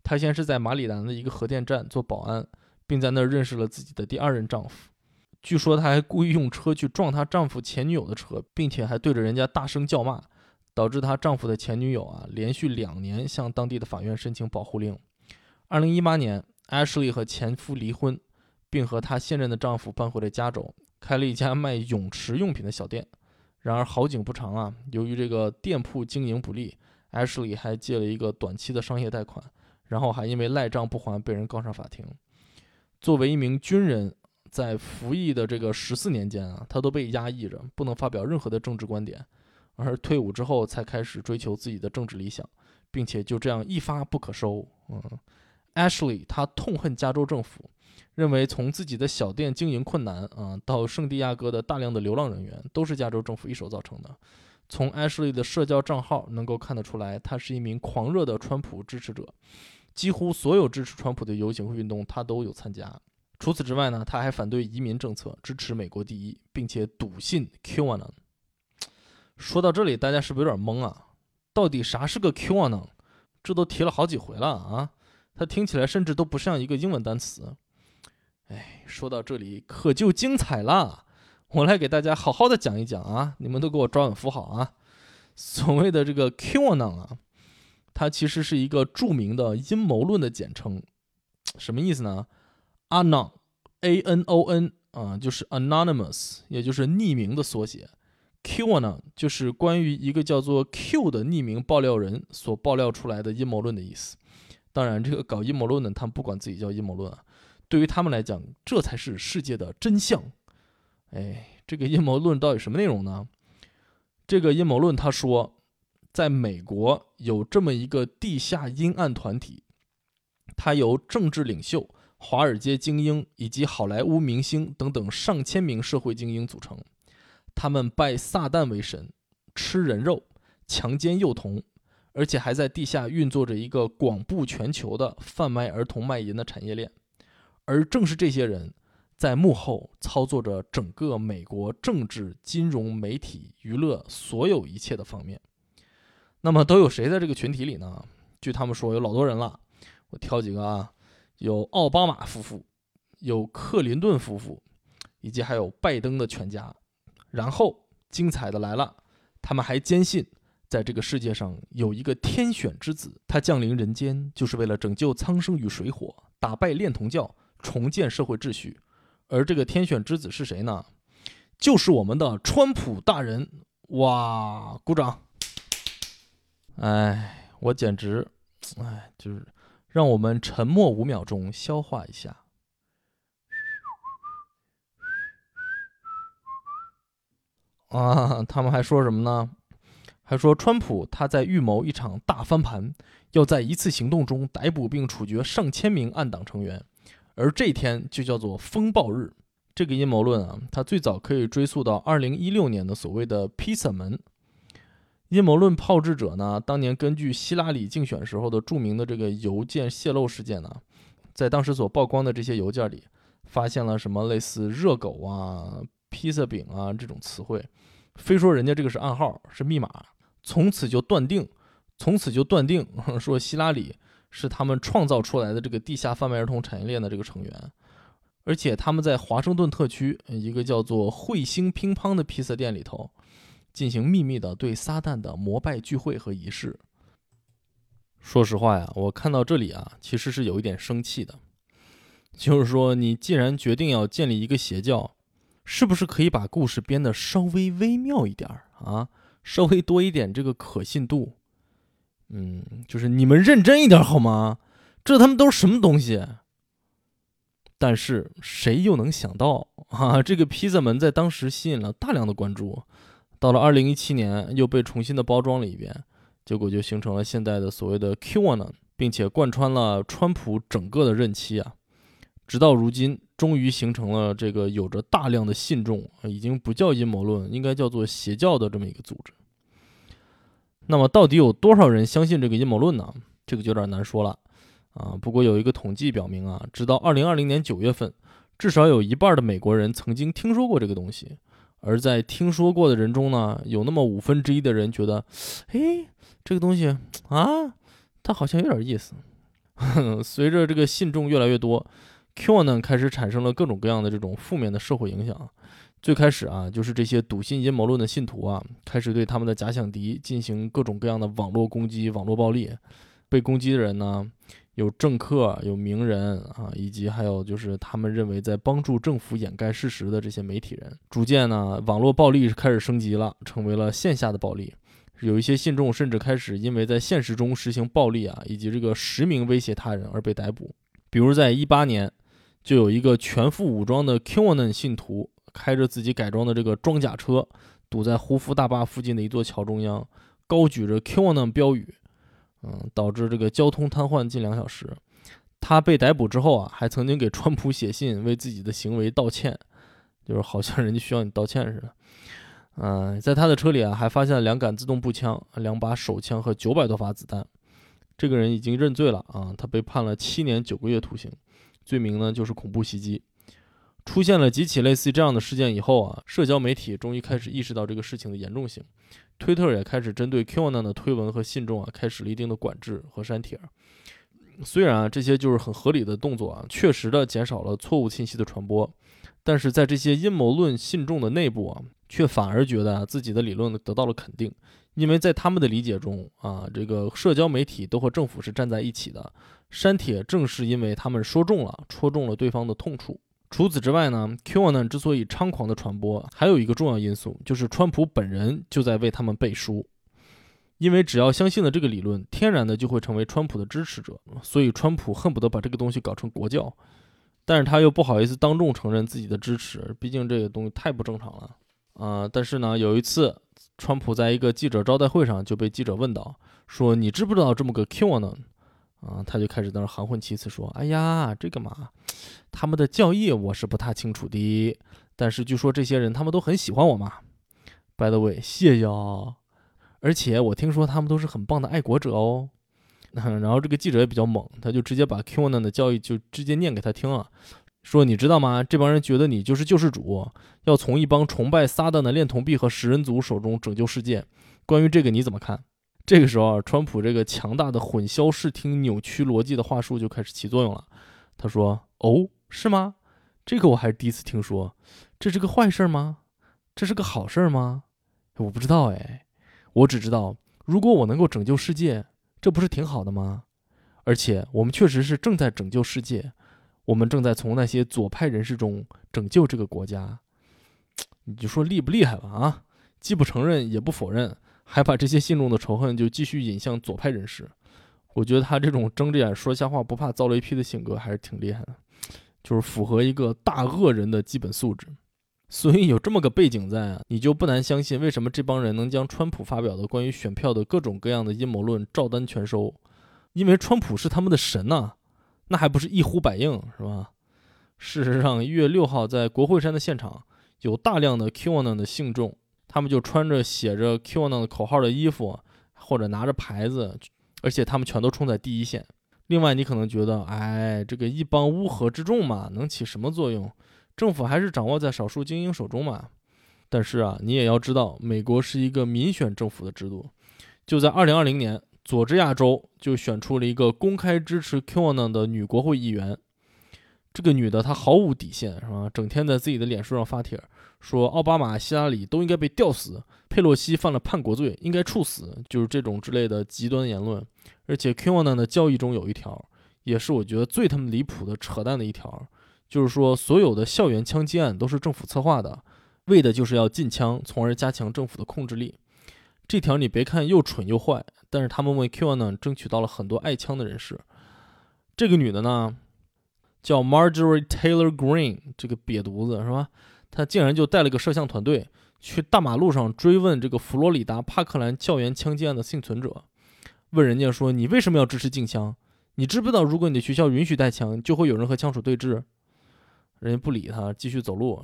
她先是在马里兰的一个核电站做保安，并在那儿认识了自己的第二任丈夫。据说她还故意用车去撞她丈夫前女友的车，并且还对着人家大声叫骂，导致她丈夫的前女友啊连续两年向当地的法院申请保护令。二零一八年，Ashley 和前夫离婚，并和她现任的丈夫搬回了加州，开了一家卖泳池用品的小店。然而好景不长啊，由于这个店铺经营不利，Ashley 还借了一个短期的商业贷款。然后还因为赖账不还被人告上法庭。作为一名军人，在服役的这个十四年间啊，他都被压抑着，不能发表任何的政治观点。而退伍之后，才开始追求自己的政治理想，并且就这样一发不可收。嗯，Ashley 他痛恨加州政府，认为从自己的小店经营困难啊，到圣地亚哥的大量的流浪人员，都是加州政府一手造成的。从 Ashley 的社交账号能够看得出来，他是一名狂热的川普支持者。几乎所有支持川普的游行和运动，他都有参加。除此之外呢，他还反对移民政策，支持美国第一，并且笃信 QAnon。说到这里，大家是不是有点懵啊？到底啥是个 QAnon？这都提了好几回了啊！它听起来甚至都不像一个英文单词。哎，说到这里可就精彩了，我来给大家好好的讲一讲啊！你们都给我抓稳扶好啊！所谓的这个 QAnon 啊。它其实是一个著名的阴谋论的简称，什么意思呢？Anon，A N O N 啊，就是 anonymous，也就是匿名的缩写。QAnon 就是关于一个叫做 Q 的匿名爆料人所爆料出来的阴谋论的意思。当然，这个搞阴谋论的，他们不管自己叫阴谋论啊，对于他们来讲，这才是世界的真相。哎，这个阴谋论到底什么内容呢？这个阴谋论他说，在美国有这么一个地下阴暗团体，它由政治领袖、华尔街精英以及好莱坞明星等等上千名社会精英组成，他们拜撒旦为神，吃人肉，强奸幼童。而且还在地下运作着一个广布全球的贩卖儿童卖淫的产业链，而正是这些人在幕后操作着整个美国政治、金融、媒体、娱乐所有一切的方面。那么都有谁在这个群体里呢？据他们说，有老多人了。我挑几个啊，有奥巴马夫妇，有克林顿夫妇，以及还有拜登的全家。然后精彩的来了，他们还坚信。在这个世界上有一个天选之子，他降临人间就是为了拯救苍生于水火，打败恋童教，重建社会秩序。而这个天选之子是谁呢？就是我们的川普大人！哇，鼓掌！哎，我简直，哎，就是让我们沉默五秒钟，消化一下。啊，他们还说什么呢？还说，川普他在预谋一场大翻盘，要在一次行动中逮捕并处决上千名暗党成员，而这天就叫做风暴日。这个阴谋论啊，它最早可以追溯到2016年的所谓的披萨门。阴谋论炮制者呢，当年根据希拉里竞选时候的著名的这个邮件泄露事件呢，在当时所曝光的这些邮件里，发现了什么类似“热狗”啊、“披萨饼”啊这种词汇，非说人家这个是暗号，是密码。从此就断定，从此就断定 (laughs) 说希拉里是他们创造出来的这个地下贩卖儿童产业链的这个成员，而且他们在华盛顿特区一个叫做彗星乒乓的披萨店里头，进行秘密的对撒旦的膜拜聚会和仪式。说实话呀，我看到这里啊，其实是有一点生气的，就是说你既然决定要建立一个邪教，是不是可以把故事编得稍微微妙一点啊？稍微多一点这个可信度，嗯，就是你们认真一点好吗？这他们都是什么东西？但是谁又能想到啊？这个披萨门在当时吸引了大量的关注，到了二零一七年又被重新的包装了一遍，结果就形成了现在的所谓的 QAnon，并且贯穿了川普整个的任期啊。直到如今，终于形成了这个有着大量的信众，已经不叫阴谋论，应该叫做邪教的这么一个组织。那么，到底有多少人相信这个阴谋论呢？这个就有点难说了啊。不过有一个统计表明啊，直到二零二零年九月份，至少有一半的美国人曾经听说过这个东西。而在听说过的人中呢，有那么五分之一的人觉得，哎，这个东西啊，它好像有点意思。(laughs) 随着这个信众越来越多。Q 呢开始产生了各种各样的这种负面的社会影响。最开始啊，就是这些笃信阴谋论的信徒啊，开始对他们的假想敌进行各种各样的网络攻击、网络暴力。被攻击的人呢，有政客、有名人啊，以及还有就是他们认为在帮助政府掩盖事实的这些媒体人。逐渐呢，网络暴力开始升级了，成为了线下的暴力。有一些信众甚至开始因为在现实中实行暴力啊，以及这个实名威胁他人而被逮捕。比如在一八年。就有一个全副武装的 QAnon 信徒，开着自己改装的这个装甲车，堵在胡夫大坝附近的一座桥中央，高举着 QAnon 标语，嗯，导致这个交通瘫痪近两小时。他被逮捕之后啊，还曾经给川普写信，为自己的行为道歉，就是好像人家需要你道歉似的。嗯，在他的车里啊，还发现了两杆自动步枪、两把手枪和九百多发子弹。这个人已经认罪了啊，他被判了七年九个月徒刑。罪名呢，就是恐怖袭击。出现了几起类似这样的事件以后啊，社交媒体终于开始意识到这个事情的严重性，推特也开始针对 QAnon 的推文和信众啊，开始了一定的管制和删帖。虽然啊，这些就是很合理的动作啊，确实的减少了错误信息的传播，但是在这些阴谋论信众的内部啊，却反而觉得自己的理论得到了肯定。因为在他们的理解中啊，这个社交媒体都和政府是站在一起的，删帖正是因为他们说中了、戳中了对方的痛处。除此之外呢，QAnon 之所以猖狂的传播，还有一个重要因素，就是川普本人就在为他们背书。因为只要相信了这个理论，天然的就会成为川普的支持者，所以川普恨不得把这个东西搞成国教，但是他又不好意思当众承认自己的支持，毕竟这个东西太不正常了啊、但是呢，有一次，川普在一个记者招待会上就被记者问到，说你知不知道这么个 QAnon？啊，他就开始在那儿含混其辞说：“哎呀，这个嘛，他们的教义我是不太清楚的，但是据说这些人他们都很喜欢我嘛。By the way，谢谢哦。而且我听说他们都是很棒的爱国者哦。(laughs) 然后这个记者也比较猛，他就直接把 QAnon 的教义就直接念给他听了，说你知道吗？这帮人觉得你就是救世主，要从一帮崇拜撒旦的恋童癖和食人族手中拯救世界。关于这个你怎么看？这个时候，川普这个强大的混淆视听、扭曲逻辑的话术就开始起作用了。他说：“哦，是吗？这个我还是第一次听说。这是个坏事吗？这是个好事吗？我不知道哎。我只知道，如果我能够拯救世界，这不是挺好的吗？而且我们确实是正在拯救世界，我们正在从那些左派人士中拯救这个国家。你就说厉不厉害吧啊？既不承认，也不否认。”还把这些信众的仇恨就继续引向左派人士，我觉得他这种睁着眼说瞎话不怕遭雷劈的性格还是挺厉害的，就是符合一个大恶人的基本素质。所以有这么个背景在啊，你就不难相信为什么这帮人能将川普发表的关于选票的各种各样的阴谋论照单全收，因为川普是他们的神呐、那还不是一呼百应是吧？事实上，一月六号在国会山的现场有大量的 QAnon 的信众。他们就穿着写着 QAnon 的口号的衣服，或者拿着牌子，而且他们全都冲在第一线。另外，你可能觉得，哎，这个一帮乌合之众嘛，能起什么作用？政府还是掌握在少数精英手中嘛。但是啊，你也要知道，美国是一个民选政府的制度。就在2020年，佐治亚州就选出了一个公开支持 QAnon 的女国会议员。这个女的她毫无底线，是吧？整天在自己的脸书上发帖。说奥巴马、希拉里都应该被吊死，佩洛西犯了叛国罪，应该处死，就是这种之类的极端言论。而且 QAnon 的教义中有一条，也是我觉得最他妈离谱的扯淡的一条，就是说所有的校园枪击案都是政府策划的，为的就是要禁枪，从而加强政府的控制力。这条你别看又蠢又坏，但是他们为 QAnon 争取到了很多爱枪的人士。这个女的呢，叫 Marjorie Taylor Greene，这个瘪犊子是吧？他竟然就带了个摄像团队去大马路上追问这个佛罗里达帕克兰校园枪击案的幸存者，问人家说：“你为什么要支持禁枪？你知不知道，如果你的学校允许带枪，就会有人和枪手对峙？”人家不理他，继续走路。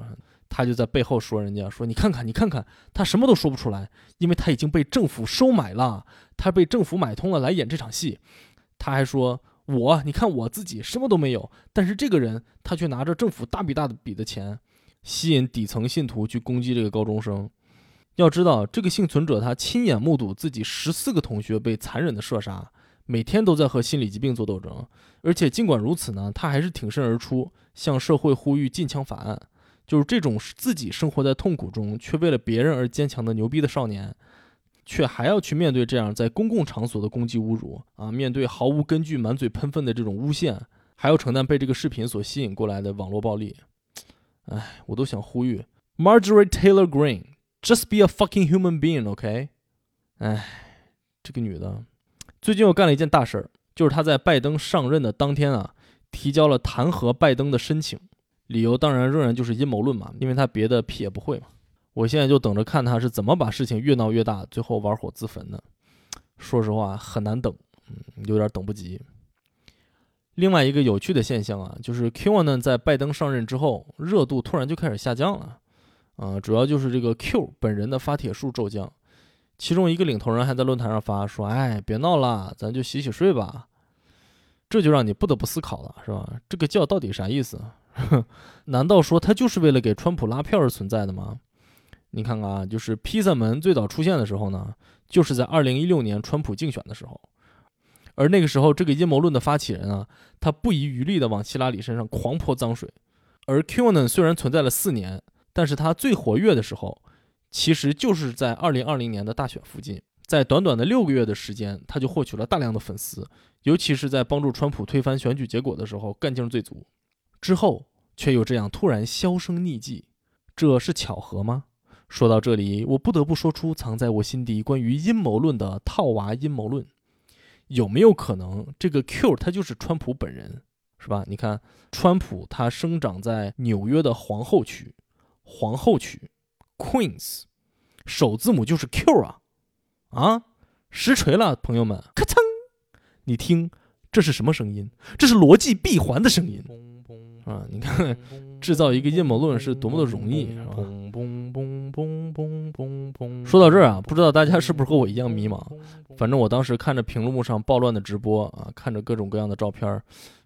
他就在背后说：“人家说，你看看，你看看，他什么都说不出来，因为他已经被政府收买了，他被政府买通了来演这场戏。”他还说：“我，你看我自己什么都没有，但是这个人他却拿着政府大笔大笔的钱。”吸引底层信徒去攻击这个高中生。要知道，这个幸存者他亲眼目睹自己十四个同学被残忍的射杀，每天都在和心理疾病做斗争。而且尽管如此呢，他还是挺身而出，向社会呼吁禁枪法案。就是这种自己生活在痛苦中，却为了别人而坚强的牛逼的少年，却还要去面对这样在公共场所的攻击侮辱啊！面对毫无根据、满嘴喷粪的这种诬陷，还要承担被这个视频所吸引过来的网络暴力。哎，我都想呼吁 Marjorie Taylor Greene，just be a fucking human being，OK？、哎，这个女的最近又干了一件大事儿，就是她在拜登上任的当天啊，提交了弹劾拜登的申请，理由当然仍然就是阴谋论嘛，因为她别的屁也不会嘛。我现在就等着看她是怎么把事情越闹越大，最后玩火自焚的。说实话，很难等，嗯，有点等不及。另外一个有趣的现象啊，就是 QAnon 在拜登上任之后，热度突然就开始下降了，啊，主要就是这个 Q 本人的发帖数骤降，其中一个领头人还在论坛上发说：“哎，别闹了，咱就洗洗睡吧。”这就让你不得不思考了，是吧？这个教到底啥意思？(laughs) 难道说他就是为了给川普拉票而存在的吗？你看看啊，就是披萨门最早出现的时候呢，就是在2016年川普竞选的时候。而那个时候，这个阴谋论的发起人啊，他不遗余力地往希拉里身上狂泼脏水。而 QAnon 虽然存在了四年，但是他最活跃的时候，其实就是在2020年的大选附近。在短短的六个月的时间，他就获取了大量的粉丝，尤其是在帮助川普推翻选举结果的时候，干劲最足。之后却又这样突然销声匿迹，这是巧合吗？说到这里，我不得不说出藏在我心底关于阴谋论的套娃阴谋论：有没有可能这个 Q 他就是川普本人，是吧？你看，川普他生长在纽约的皇后区，皇后区 Queens，首字母就是 Q 啊，啊，实锤了，朋友们，咔嚓，你听，这是什么声音？这是逻辑闭环的声音啊！你看，制造一个阴谋论是多么的容易，是吧？说到这儿啊，不知道大家是不是和我一样迷茫？反正我当时看着屏幕上暴乱的直播啊，看着各种各样的照片，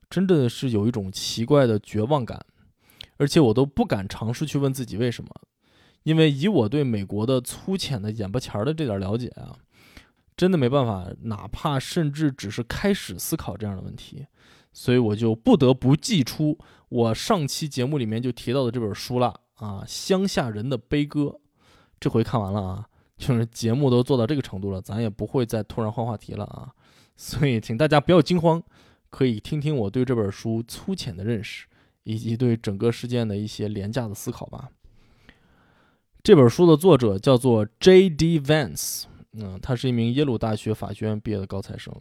真的是有一种奇怪的绝望感，而且我都不敢尝试去问自己为什么，因为以我对美国的粗浅的眼巴前儿的这点了解啊，真的没办法，哪怕甚至只是开始思考这样的问题，所以我就不得不寄出我上期节目里面就提到的这本书了。啊，乡下人的悲歌，这回看完了啊，就是节目都做到这个程度了，咱也不会再突然换话题了啊，(laughs) 所以请大家不要惊慌，可以听听我对这本书粗浅的认识，以及对整个事件的一些廉价的思考吧。这本书的作者叫做 J.D. Vance，嗯，他是一名耶鲁大学法学院毕业的高材生，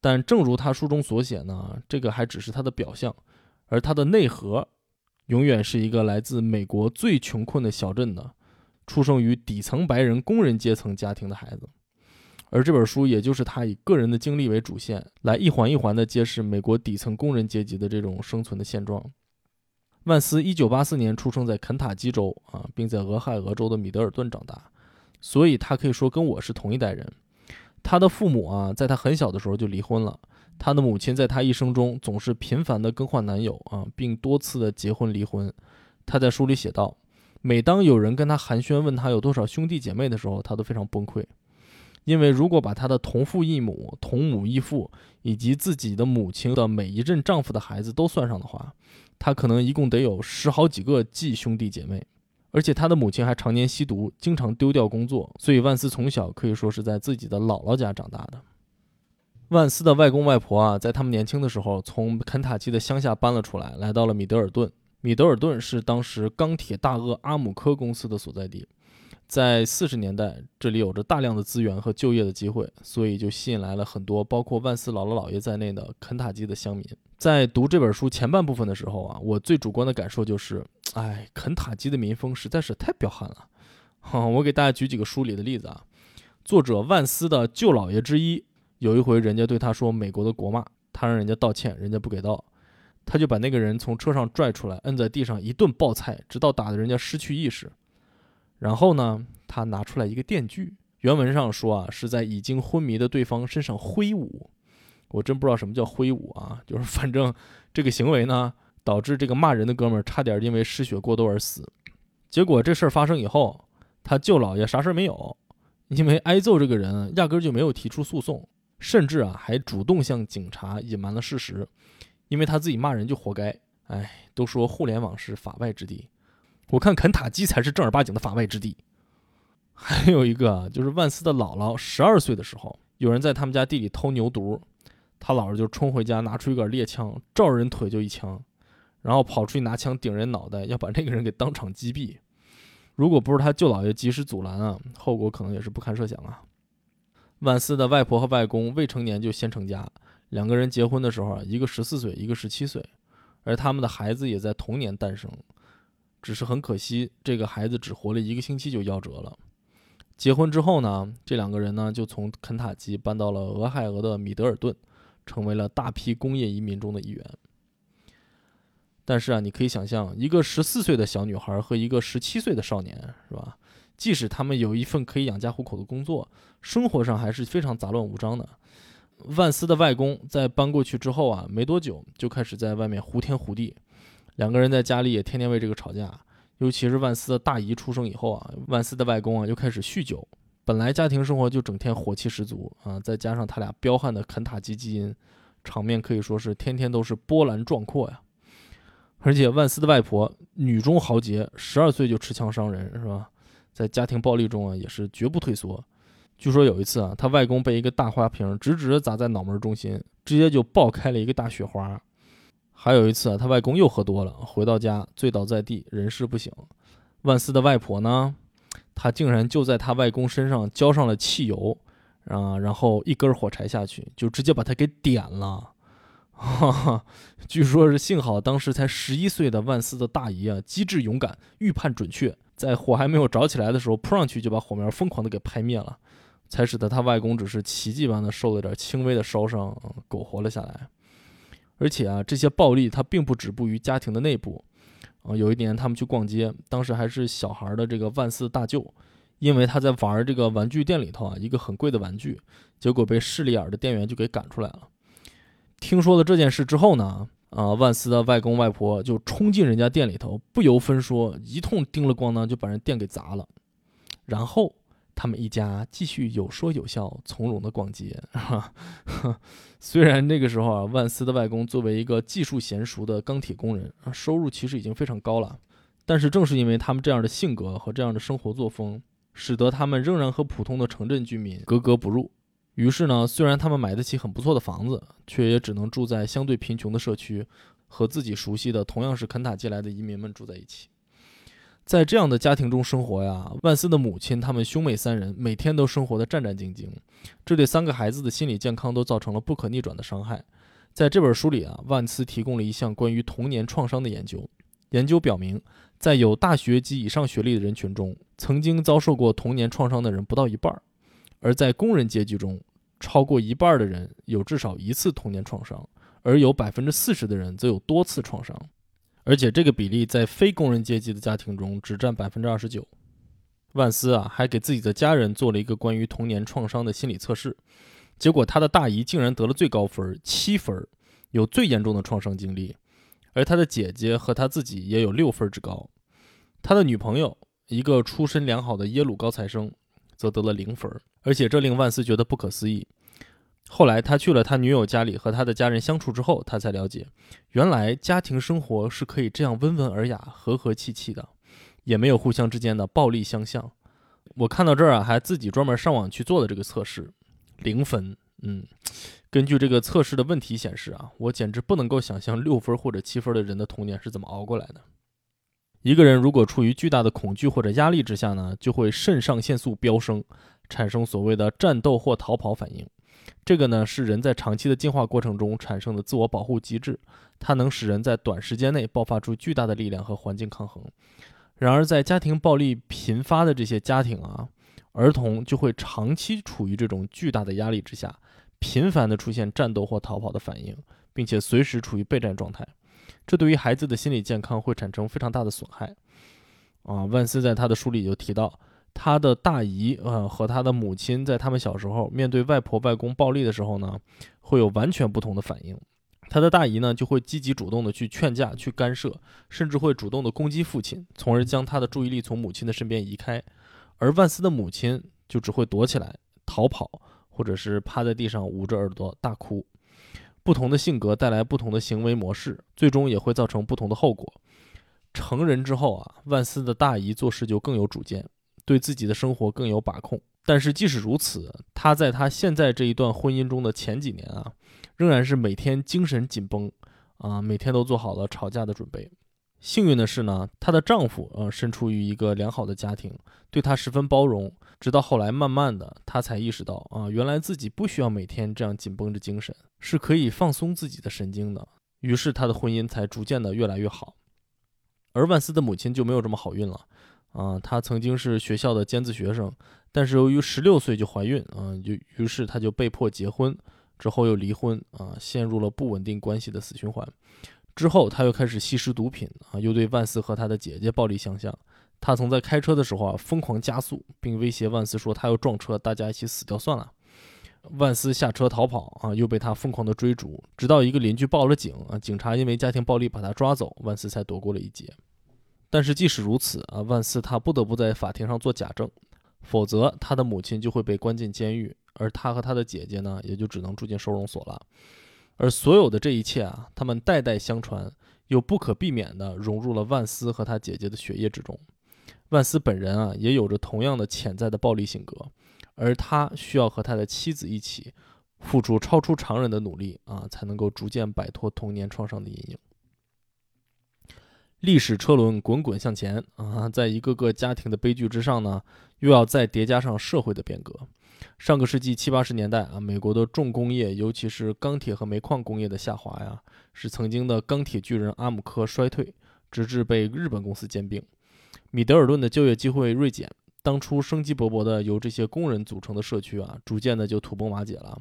但正如他书中所写呢，这个还只是他的表象，而他的内核。永远是一个来自美国最穷困的小镇的，出生于底层白人工人阶层家庭的孩子，而这本书也就是他以个人的经历为主线，来一环一环地揭示美国底层工人阶级的这种生存的现状。万斯一九八四年出生在肯塔基州啊，并在俄亥俄州的米德尔顿长大，所以他可以说跟我是同一代人。他的父母啊，在他很小的时候就离婚了。他的母亲在他一生中总是频繁地更换男友啊，并多次的结婚离婚。他在书里写道：“每当有人跟他寒暄，问他有多少兄弟姐妹的时候，他都非常崩溃，因为如果把他的同父异母、同母异父以及自己的母亲的每一任丈夫的孩子都算上的话，他可能一共得有十好几个继兄弟姐妹。而且他的母亲还常年吸毒，经常丢掉工作，所以万斯从小可以说是在自己的姥姥家长大的。”万斯的外公外婆啊，在他们年轻的时候，从肯塔基的乡下搬了出来，来到了米德尔顿。米德尔顿是当时钢铁大鳄阿姆科公司的所在地。在四十年代，这里有着大量的资源和就业的机会，所以就吸引来了很多包括万斯姥姥姥爷在内的肯塔基的乡民。在读这本书前半部分的时候啊，我最主观的感受就是，哎，肯塔基的民风实在是太彪悍了。哈，我给大家举几个书里的例子啊。作者万斯的舅姥爷之一。有一回，人家对他说美国的国骂，他让人家道歉，人家不给道，他就把那个人从车上拽出来，摁在地上一顿暴菜，直到打得人家失去意识。然后呢，他拿出来一个电锯，原文上说啊，是在已经昏迷的对方身上挥舞。我真不知道什么叫挥舞啊，就是反正这个行为呢，导致这个骂人的哥们儿差点因为失血过多而死。结果这事儿发生以后，他舅姥爷啥事儿没有，因为挨揍这个人压根儿就没有提出诉讼。甚至啊，还主动向警察隐瞒了事实，因为他自己骂人就活该。哎，都说互联网是法外之地，我看肯塔基才是正儿八经的法外之地。(laughs) 还有一个就是万斯的姥姥十二岁的时候，有人在他们家地里偷牛犊，他姥姥就冲回家，拿出一杆猎枪，照人腿就一枪，然后跑出去拿枪顶人脑袋，要把那个人给当场击毙。如果不是他舅姥爷及时阻拦啊，后果可能也是不堪设想啊。万斯的外婆和外公未成年就先成家，两个人结婚的时候啊，一个十四岁，一个十七岁，而他们的孩子也在同年诞生。只是很可惜，这个孩子只活了一个星期就夭折了。结婚之后呢，这两个人呢就从肯塔基搬到了俄亥俄的米德尔顿，成为了大批工业移民中的一员。但是啊，你可以想象，一个十四岁的小女孩和一个十七岁的少年，是吧？即使他们有一份可以养家糊口的工作，生活上还是非常杂乱无章的。万斯的外公在搬过去之后啊，没多久就开始在外面胡天胡地，两个人在家里也天天为这个吵架。尤其是万斯的大姨出生以后啊，万斯的外公啊又开始酗酒。本来家庭生活就整天火气十足啊，再加上他俩彪悍的肯塔基基因，场面可以说是天天都是波澜壮阔呀。而且万斯的外婆女中豪杰，十二岁就持枪伤人，是吧？在家庭暴力中啊，也是绝不退缩。据说有一次啊，他外公被一个大花瓶直直砸在脑门中心，直接就爆开了一个大血花。还有一次啊，他外公又喝多了，回到家醉倒在地，人事不省。万斯的外婆呢，她竟然就在他外公身上浇上了汽油，啊，然后一根火柴下去，就直接把他给点了。哈哈，据说是幸好当时才十一岁的万斯的大姨啊，机智勇敢，预判准确，在火还没有着起来的时候扑上去就把火苗疯狂的给拍灭了，才使得他外公只是奇迹般的受了点轻微的烧伤，苟活了下来。而且啊，这些暴力它并不止步于家庭的内部。啊，有一年他们去逛街，当时还是小孩的这个万斯大舅，因为他在玩这个玩具店里头啊，一个很贵的玩具，结果被势利眼的店员就给赶出来了。听说了这件事之后呢，啊，万斯的外公外婆就冲进人家店里头，不由分说，一通叮了咣当就把人店给砸了，然后。他们一家继续有说有笑、从容的逛街。(laughs) 虽然那个时候啊，万斯的外公作为一个技术娴熟的钢铁工人啊，收入其实已经非常高了，但是正是因为他们这样的性格和这样的生活作风，使得他们仍然和普通的城镇居民格格不入。于是呢，虽然他们买得起很不错的房子，却也只能住在相对贫穷的社区，和自己熟悉的同样是肯塔基来的移民们住在一起。在这样的家庭中生活呀，万斯的母亲他们兄妹三人每天都生活的战战兢兢，这对三个孩子的心理健康都造成了不可逆转的伤害。在这本书里啊，万斯提供了一项关于童年创伤的研究。研究表明，在有大学及以上学历的人群中，曾经遭受过童年创伤的人不到一半儿；而在工人阶级中，超过一半的人有至少一次童年创伤，而有百分之四十的人则有多次创伤。而且这个比例在非工人阶级的家庭中只占百分之二十九。万斯啊，还给自己的家人做了一个关于童年创伤的心理测试，结果他的大姨竟然得了最高分七分，有最严重的创伤经历；而他的姐姐和他自己也有六分之高。他的女朋友，一个出身良好的耶鲁高材生，则得了零分，而且这令万斯觉得不可思议。后来他去了他女友家里和他的家人相处之后，他才了解，原来家庭生活是可以这样温文尔雅、和和气气的，也没有互相之间的暴力相向。我看到这儿啊，还自己专门上网去做了这个测试，零分。嗯，根据这个测试的问题显示啊，我简直不能够想象六分或者七分的人的童年是怎么熬过来的。一个人如果处于巨大的恐惧或者压力之下呢，就会肾上腺素飙升，产生所谓的战斗或逃跑反应。这个呢是人在长期的进化过程中产生的自我保护机制，它能使人在短时间内爆发出巨大的力量和环境抗衡。然而，在家庭暴力频发的这些家庭啊，儿童就会长期处于这种巨大的压力之下，频繁的出现战斗或逃跑的反应，并且随时处于备战状态。这对于孩子的心理健康会产生非常大的损害。啊，万斯在他的书里就提到。他的大姨，呃，和他的母亲在他们小时候面对外婆外公暴力的时候呢，会有完全不同的反应。他的大姨呢，就会积极主动的去劝架、去干涉，甚至会主动的攻击父亲，从而将他的注意力从母亲的身边移开。而万斯的母亲就只会躲起来、逃跑，或者是趴在地上捂着耳朵大哭。不同的性格带来不同的行为模式，最终也会造成不同的后果。成人之后啊，万斯的大姨做事就更有主见。对自己的生活更有把控，但是即使如此，他在他现在这一段婚姻中的前几年啊，仍然是每天精神紧绷，啊，每天都做好了吵架的准备。幸运的是呢，她的丈夫呃身处于一个良好的家庭，对她十分包容。直到后来，慢慢的，她才意识到啊，原来自己不需要每天这样紧绷着精神，是可以放松自己的神经的。于是，她的婚姻才逐渐的越来越好。而万斯的母亲就没有这么好运了。啊，她曾经是学校的尖子学生，但是由于十六岁就怀孕，啊，就于是她就被迫结婚，之后又离婚，啊，陷入了不稳定关系的死循环。之后，她又开始吸食毒品，啊，又对万斯和他的姐姐暴力相向。她曾在开车的时候啊，疯狂加速，并威胁万斯说：“他要撞车，大家一起死掉算了。”万斯下车逃跑，啊，又被他疯狂的追逐，直到一个邻居报了警，啊，警察因为家庭暴力把他抓走，万斯才躲过了一劫。但是即使如此啊，万斯他不得不在法庭上做假证，否则他的母亲就会被关进监狱，而他和他的姐姐呢，也就只能住进收容所了。而所有的这一切啊，他们代代相传，又不可避免地融入了万斯和他姐姐的血液之中。万斯本人啊，也有着同样的潜在的暴力性格，而他需要和他的妻子一起，付出超出常人的努力啊，才能够逐渐摆脱童年创伤的阴影。历史车轮滚滚向前啊，在一个个家庭的悲剧之上呢，又要再叠加上社会的变革。上个世纪七八十年代啊，美国的重工业，尤其是钢铁和煤矿工业的下滑呀，使曾经的钢铁巨人阿姆科衰退，直至被日本公司兼并。米德尔顿的就业机会锐减，当初生机勃勃的由这些工人组成的社区啊，逐渐的就土崩瓦解了。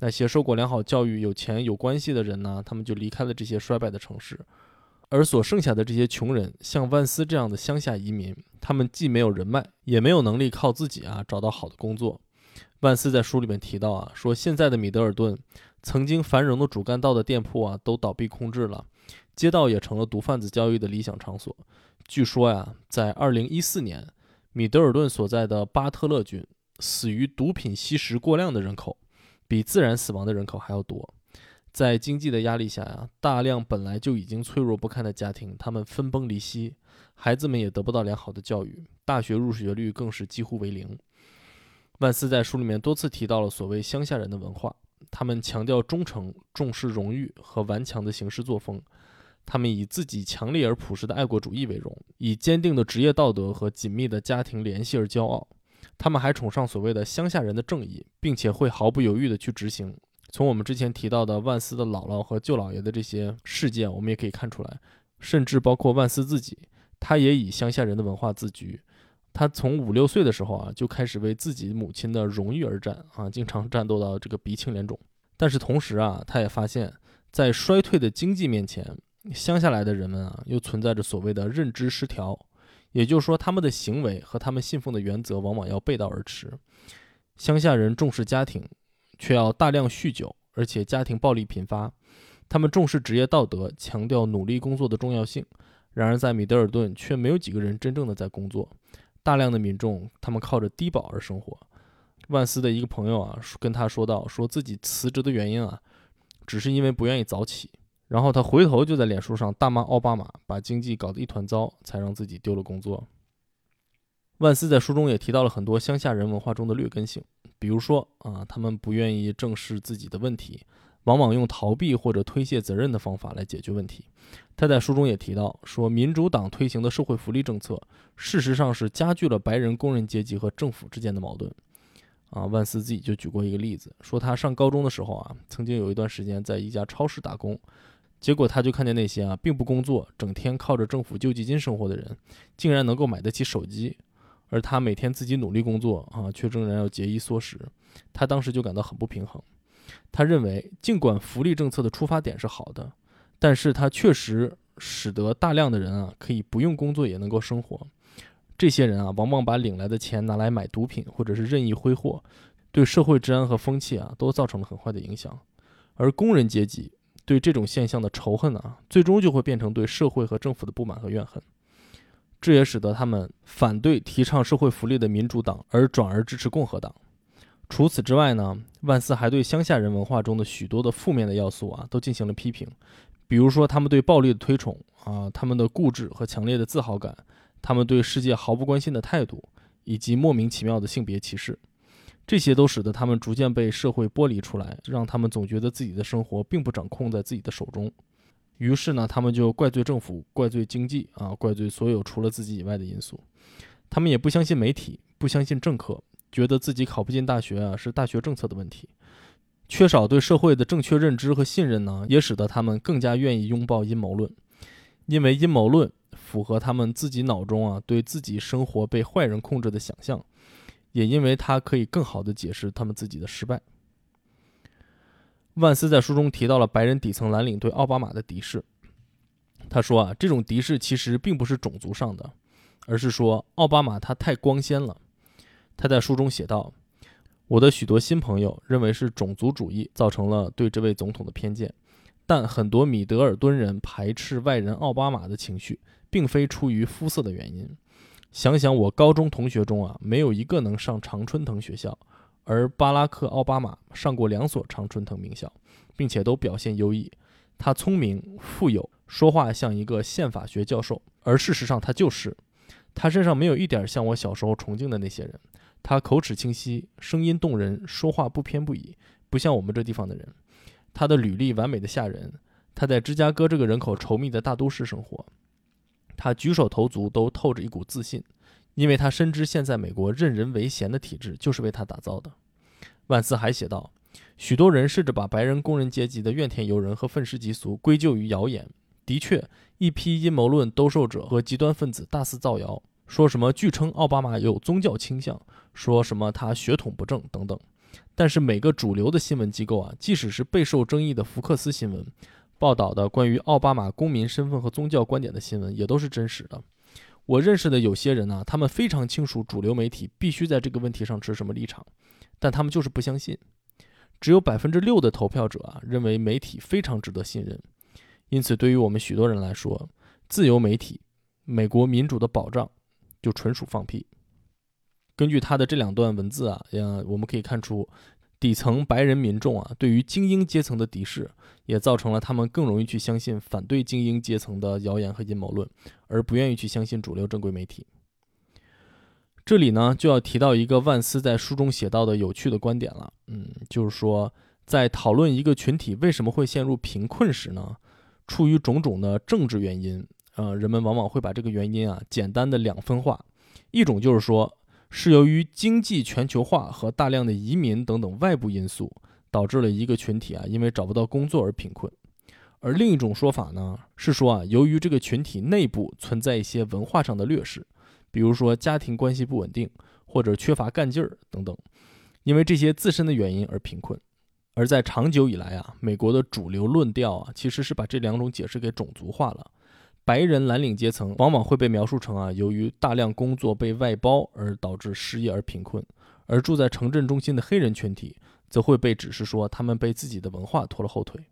那些受过良好教育、有钱有关系的人呢，他们就离开了这些衰败的城市。而所剩下的这些穷人，像万斯这样的乡下移民，他们既没有人脉，也没有能力靠自己啊找到好的工作。万斯在书里面提到啊，说现在的米德尔顿，曾经繁荣的主干道的店铺啊都倒闭空置了，街道也成了毒贩子交易的理想场所。据说呀，在2014年，米德尔顿所在的巴特勒郡，死于毒品吸食过量的人口，比自然死亡的人口还要多。在经济的压力下呀，大量本来就已经脆弱不堪的家庭，他们分崩离析，孩子们也得不到良好的教育，大学入学率更是几乎为零。万斯在书里面多次提到了所谓乡下人的文化，他们强调忠诚、重视荣誉和顽强的行事作风，他们以自己强烈而朴实的爱国主义为荣，以坚定的职业道德和紧密的家庭联系而骄傲。他们还崇尚所谓的乡下人的正义，并且会毫不犹豫地去执行。从我们之前提到的万斯的姥姥和舅姥爷的这些事件，我们也可以看出来，甚至包括万斯自己，他也以乡下人的文化自居。他从五六岁的时候啊，就开始为自己母亲的荣誉而战啊，经常战斗到这个鼻青脸肿。但是同时啊，他也发现，在衰退的经济面前，乡下来的人们啊，又存在着所谓的认知失调，也就是说，他们的行为和他们信奉的原则往往要背道而驰。乡下人重视家庭。却要大量酗酒，而且家庭暴力频发。他们重视职业道德，强调努力工作的重要性。然而，在米德尔顿却没有几个人真正的在工作。大量的民众，他们靠着低保而生活。万斯的一个朋友啊，跟他说道，说自己辞职的原因啊，只是因为不愿意早起。然后他回头就在脸书上大骂奥巴马，把经济搞得一团糟，才让自己丢了工作。万斯在书中也提到了很多乡下人文化中的劣根性。比如说啊，他们不愿意正视自己的问题，往往用逃避或者推卸责任的方法来解决问题。他在书中也提到说，民主党推行的社会福利政策，事实上是加剧了白人工人阶级和政府之间的矛盾。啊，万斯自己就举过一个例子，说他上高中的时候啊，曾经有一段时间在一家超市打工，结果他就看见那些啊并不工作，整天靠着政府救济金生活的人，竟然能够买得起手机。而他每天自己努力工作啊，却仍然要节衣缩食。他当时就感到很不平衡。他认为，尽管福利政策的出发点是好的，但是他确实使得大量的人啊可以不用工作也能够生活。这些人啊，往往把领来的钱拿来买毒品或者是任意挥霍，对社会治安和风气啊都造成了很坏的影响。而工人阶级对这种现象的仇恨啊，最终就会变成对社会和政府的不满和怨恨。这也使得他们反对提倡社会福利的民主党，而转而支持共和党。除此之外呢，万斯还对乡下人文化中的许多的负面的要素啊，都进行了批评。比如说，他们对暴力的推崇啊，他们的固执和强烈的自豪感，他们对世界毫不关心的态度，以及莫名其妙的性别歧视，这些都使得他们逐渐被社会剥离出来，让他们总觉得自己的生活并不掌控在自己的手中。于是呢，他们就怪罪政府，怪罪经济啊，怪罪所有除了自己以外的因素。他们也不相信媒体，不相信政客，觉得自己考不进大学啊是大学政策的问题。缺少对社会的正确认知和信任呢，也使得他们更加愿意拥抱阴谋论，因为阴谋论符合他们自己脑中啊对自己生活被坏人控制的想象，也因为它可以更好的解释他们自己的失败。万斯在书中提到了白人底层蓝领对奥巴马的敌视。他说啊，这种敌视其实并不是种族上的，而是说奥巴马他太光鲜了。他在书中写道：“我的许多新朋友认为是种族主义造成了对这位总统的偏见，但很多米德尔敦人排斥外人奥巴马的情绪，并非出于肤色的原因。想想我高中同学中啊，没有一个能上常春藤学校。”而巴拉克·奥巴马上过两所常春藤名校，并且都表现优异。他聪明、富有，说话像一个宪法学教授，而事实上他就是。他身上没有一点像我小时候崇敬的那些人。他口齿清晰，声音动人，说话不偏不倚，不像我们这地方的人。他的履历完美的吓人。他在芝加哥这个人口稠密的大都市生活。他举手投足都透着一股自信，因为他深知现在美国任人唯贤的体制就是为他打造的。万斯还写道：“许多人试着把白人工人阶级的怨天尤人和愤世嫉俗归咎于谣言。的确，一批阴谋论兜售者和极端分子大肆造谣，说什么据称奥巴马有宗教倾向，说什么他血统不正等等。但是每个主流的新闻机构啊，即使是备受争议的福克斯新闻。”报道的关于奥巴马公民身份和宗教观点的新闻也都是真实的。我认识的有些人呢，他们非常清楚主流媒体必须在这个问题上持什么立场，但他们就是不相信。只有百分之六的投票者啊认为媒体非常值得信任。因此，对于我们许多人来说，自由媒体、美国民主的保障就纯属放屁。根据他的这两段文字啊，呀，我们可以看出。底层白人民众啊，对于精英阶层的敌视，也造成了他们更容易去相信反对精英阶层的谣言和阴谋论，而不愿意去相信主流正规媒体。这里呢，就要提到一个万斯在书中写到的有趣的观点了。嗯，就是说，在讨论一个群体为什么会陷入贫困时呢，出于种种的政治原因，呃，人们往往会把这个原因啊简单的两分化，一种就是说。是由于经济全球化和大量的移民等等外部因素，导致了一个群体啊，因为找不到工作而贫困。而另一种说法呢，是说啊，由于这个群体内部存在一些文化上的劣势，比如说家庭关系不稳定或者缺乏干劲儿等等，因为这些自身的原因而贫困。而在长久以来啊，美国的主流论调啊，其实是把这两种解释给种族化了。白人蓝领阶层往往会被描述成啊，由于大量工作被外包而导致失业而贫困，而住在城镇中心的黑人群体则会被指示说他们被自己的文化拖了后腿。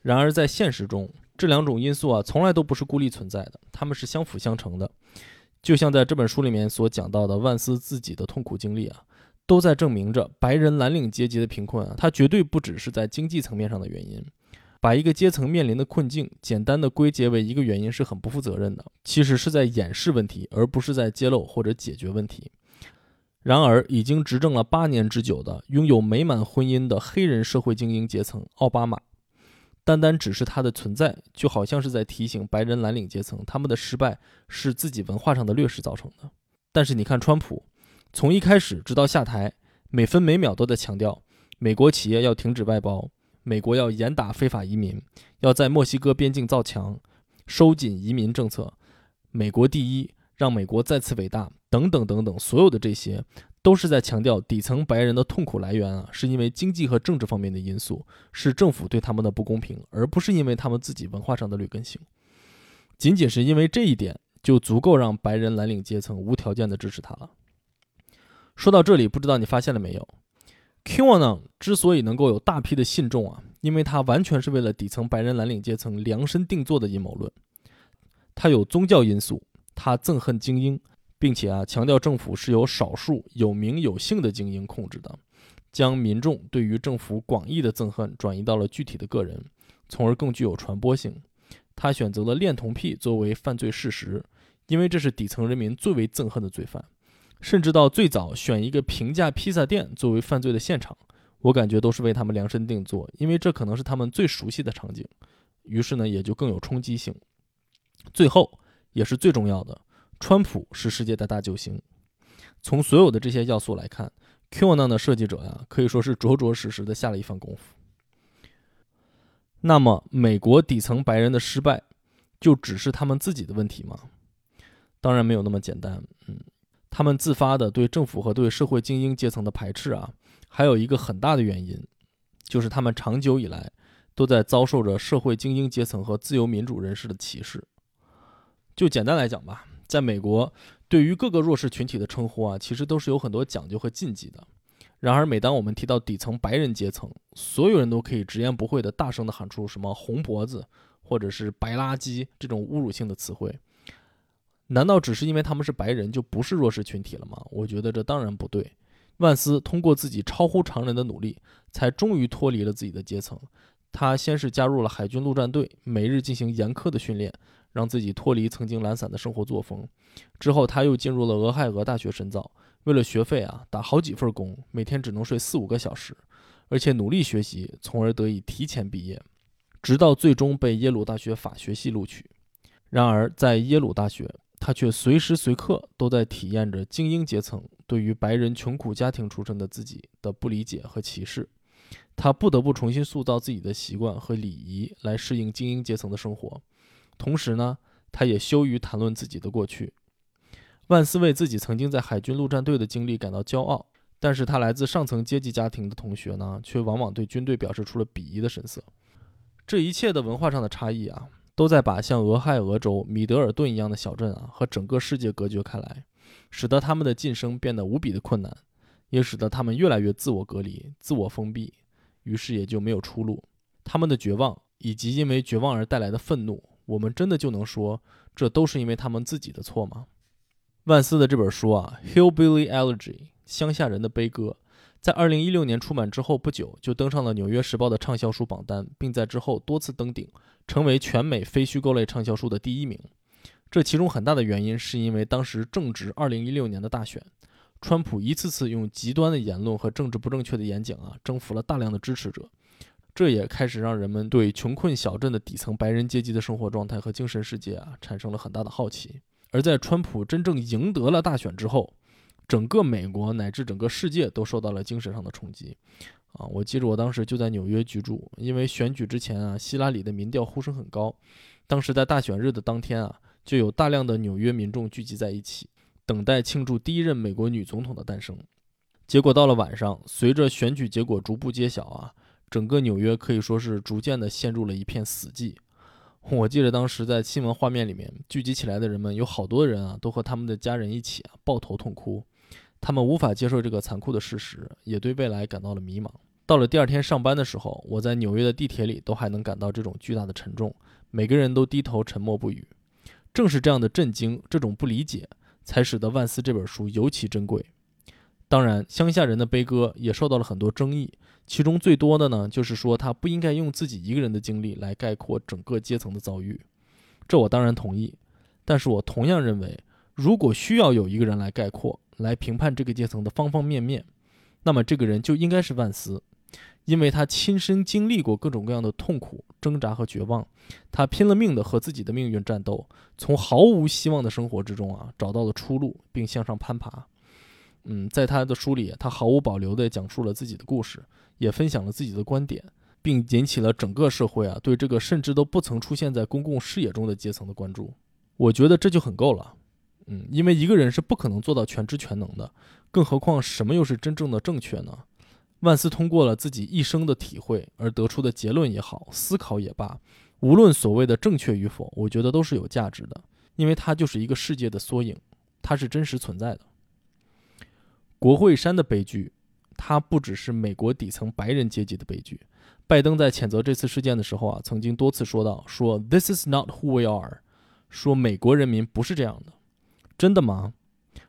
然而在现实中，这两种因素啊从来都不是孤立存在的，他们是相辅相成的。就像在这本书里面所讲到的万斯自己的痛苦经历啊，都在证明着白人蓝领阶级的贫困啊，它绝对不只是在经济层面上的原因。把一个阶层面临的困境简单的归结为一个原因是很不负责任的，其实是在掩饰问题，而不是在揭露或者解决问题。然而，已经执政了八年之久的拥有美满婚姻的黑人社会精英阶层奥巴马，单单只是他的存在，就好像是在提醒白人蓝领阶层，他们的失败是自己文化上的劣势造成的。但是你看，川普从一开始直到下台，每分每秒都在强调美国企业要停止外包。美国要严打非法移民，要在墨西哥边境造墙，收紧移民政策，美国第一，让美国再次伟大，等等等等，所有的这些都是在强调底层白人的痛苦来源啊，是因为经济和政治方面的因素，是政府对他们的不公平，而不是因为他们自己文化上的劣根性。仅仅是因为这一点，就足够让白人蓝领阶层无条件的支持他了。说到这里，不知道你发现了没有？QAnon 之所以能够有大批的信众啊，因为它完全是为了底层白人蓝领阶层量身定做的阴谋论。它有宗教因素，它憎恨精英，并且啊强调政府是由少数有名有姓的精英控制的，将民众对于政府广义的憎恨转移到了具体的个人，从而更具有传播性。他选择了恋童癖作为犯罪事实，因为这是底层人民最为憎恨的罪犯。甚至到最早选一个平价披萨店作为犯罪的现场，我感觉都是为他们量身定做，因为这可能是他们最熟悉的场景，于是呢也就更有冲击性。最后也是最重要的，川普是世界的大救星。从所有的这些要素来看，QAnon 的设计者呀可以说是着着实实的下了一番功夫。那么，美国底层白人的失败，就只是他们自己的问题吗？当然没有那么简单，嗯。他们自发的对政府和对社会精英阶层的排斥啊，还有一个很大的原因，就是他们长久以来都在遭受着社会精英阶层和自由民主人士的歧视。就简单来讲吧，在美国，对于各个弱势群体的称呼啊，其实都是有很多讲究和禁忌的。然而，每当我们提到底层白人阶层，所有人都可以直言不讳的大声的喊出什么“红脖子”或者是“白垃圾”这种侮辱性的词汇。难道只是因为他们是白人就不是弱势群体了吗？我觉得这当然不对。万斯通过自己超乎常人的努力，才终于脱离了自己的阶层。他先是加入了海军陆战队，每日进行严苛的训练，让自己脱离曾经懒散的生活作风。之后，他又进入了俄亥俄大学深造，为了学费啊，打好几份工，每天只能睡四五个小时，而且努力学习，从而得以提前毕业，直到最终被耶鲁大学法学系录取。然而，在耶鲁大学，他却随时随刻都在体验着精英阶层对于白人穷苦家庭出身的自己的不理解和歧视。他不得不重新塑造自己的习惯和礼仪来适应精英阶层的生活。同时呢，他也羞于谈论自己的过去。万斯为自己曾经在海军陆战队的经历感到骄傲，但是他来自上层阶级家庭的同学呢，却往往对军队表示出了鄙夷的神色。这一切的文化上的差异啊，都在把像俄亥俄州米德尔顿一样的小镇啊和整个世界隔绝开来，使得他们的晋升变得无比的困难，也使得他们越来越自我隔离、自我封闭，于是也就没有出路。他们的绝望以及因为绝望而带来的愤怒，我们真的就能说这都是因为他们自己的错吗？万斯的这本书啊，《Hillbilly Elegy》乡下人的悲歌，在二零一六年出版之后不久，就登上了《纽约时报》的畅销书榜单，并在之后多次登顶，成为全美非虚构类畅销书的第一名。这其中很大的原因是因为当时正值二零一六年的大选，川普一次次用极端的言论和政治不正确的演讲啊，征服了大量的支持者，这也开始让人们对穷困小镇的底层白人阶级的生活状态和精神世界啊，产生了很大的好奇。而在川普真正赢得了大选之后，整个美国乃至整个世界都受到了精神上的冲击。啊，我记得我当时就在纽约居住，因为选举之前啊，希拉里的民调呼声很高。当时在大选日的当天啊，就有大量的纽约民众聚集在一起，等待庆祝第一任美国女总统的诞生。结果到了晚上，随着选举结果逐步揭晓啊，整个纽约可以说是逐渐的陷入了一片死寂。我记得当时在新闻画面里面聚集起来的人们，有好多人啊，都和他们的家人一起啊抱头痛哭。他们无法接受这个残酷的事实，也对未来感到了迷茫。到了第二天上班的时候，我在纽约的地铁里都还能感到这种巨大的沉重，每个人都低头沉默不语。正是这样的震惊，这种不理解，才使得万斯这本书尤其珍贵。当然，乡下人的悲歌也受到了很多争议。其中最多的呢，就是说他不应该用自己一个人的经历来概括整个阶层的遭遇，这我当然同意。但是我同样认为，如果需要有一个人来概括、来评判这个阶层的方方面面，那么这个人就应该是万斯，因为他亲身经历过各种各样的痛苦、挣扎和绝望，他拼了命的和自己的命运战斗，从毫无希望的生活之中啊找到了出路，并向上攀爬。嗯，在他的书里，他毫无保留地讲述了自己的故事。也分享了自己的观点，并引起了整个社会啊对这个甚至都不曾出现在公共视野中的阶层的关注。我觉得这就很够了，嗯，因为一个人是不可能做到全知全能的，更何况什么又是真正的正确呢？万斯通过了自己一生的体会而得出的结论也好，思考也罢，无论所谓的正确与否，我觉得都是有价值的，因为它就是一个世界的缩影，它是真实存在的。国会山的悲剧。它不只是美国底层白人阶级的悲剧。拜登在谴责这次事件的时候啊，曾经多次说到：“说 This is not who we are。”说美国人民不是这样的。真的吗？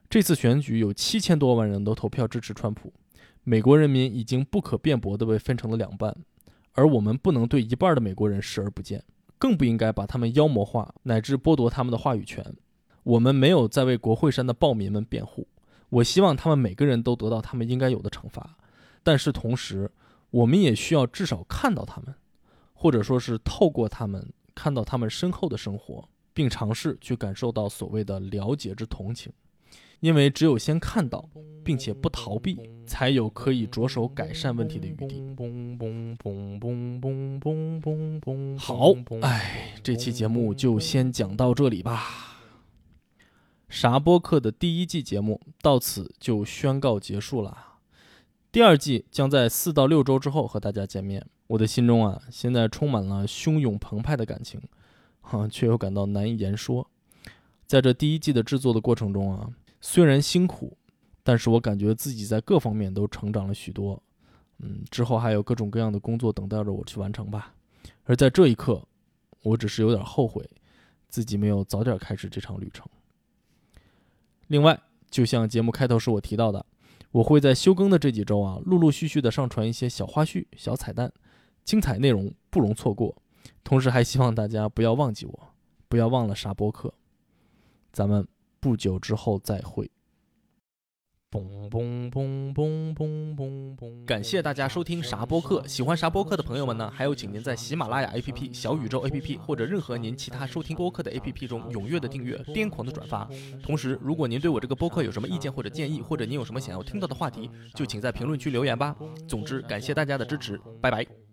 这次选举有七千多万人都投票支持川普，美国人民已经不可辩驳地被分成了两半，而我们不能对一半的美国人视而不见，更不应该把他们妖魔化乃至剥夺他们的话语权。我们没有在为国会山的暴民们辩护。我希望他们每个人都得到他们应该有的惩罚，但是同时，我们也需要至少看到他们，或者说是透过他们看到他们身后的生活，并尝试去感受到所谓的了解之同情，因为只有先看到，并且不逃避，才有可以着手改善问题的余地。好，哎，这期节目就先讲到这里吧。啥播客的第一季节目到此就宣告结束了，第二季将在四到六周之后和大家见面。我的心中啊，现在充满了汹涌澎湃的感情，哈，却又感到难以言说。在这第一季的制作的过程中啊，虽然辛苦，但是我感觉自己在各方面都成长了许多。嗯，之后还有各种各样的工作等待着我去完成吧。而在这一刻，我只是有点后悔，自己没有早点开始这场旅程。另外，就像节目开头时我提到的，我会在休更的这几周啊，陆陆续续的上传一些小花絮、小彩蛋，精彩内容不容错过。同时，还希望大家不要忘记我，不要忘了啥播客。咱们不久之后再会。嘣嘣嘣嘣嘣嘣！感谢大家收听啥播客，喜欢啥播客的朋友们呢，还有请您在喜马拉雅 APP、小宇宙 APP 或者任何您其他收听播客的 APP 中踊跃的订阅、癫狂的转发。同时，如果您对我这个播客有什么意见或者建议，或者您有什么想要听到的话题，就请在评论区留言吧。总之，感谢大家的支持，拜拜。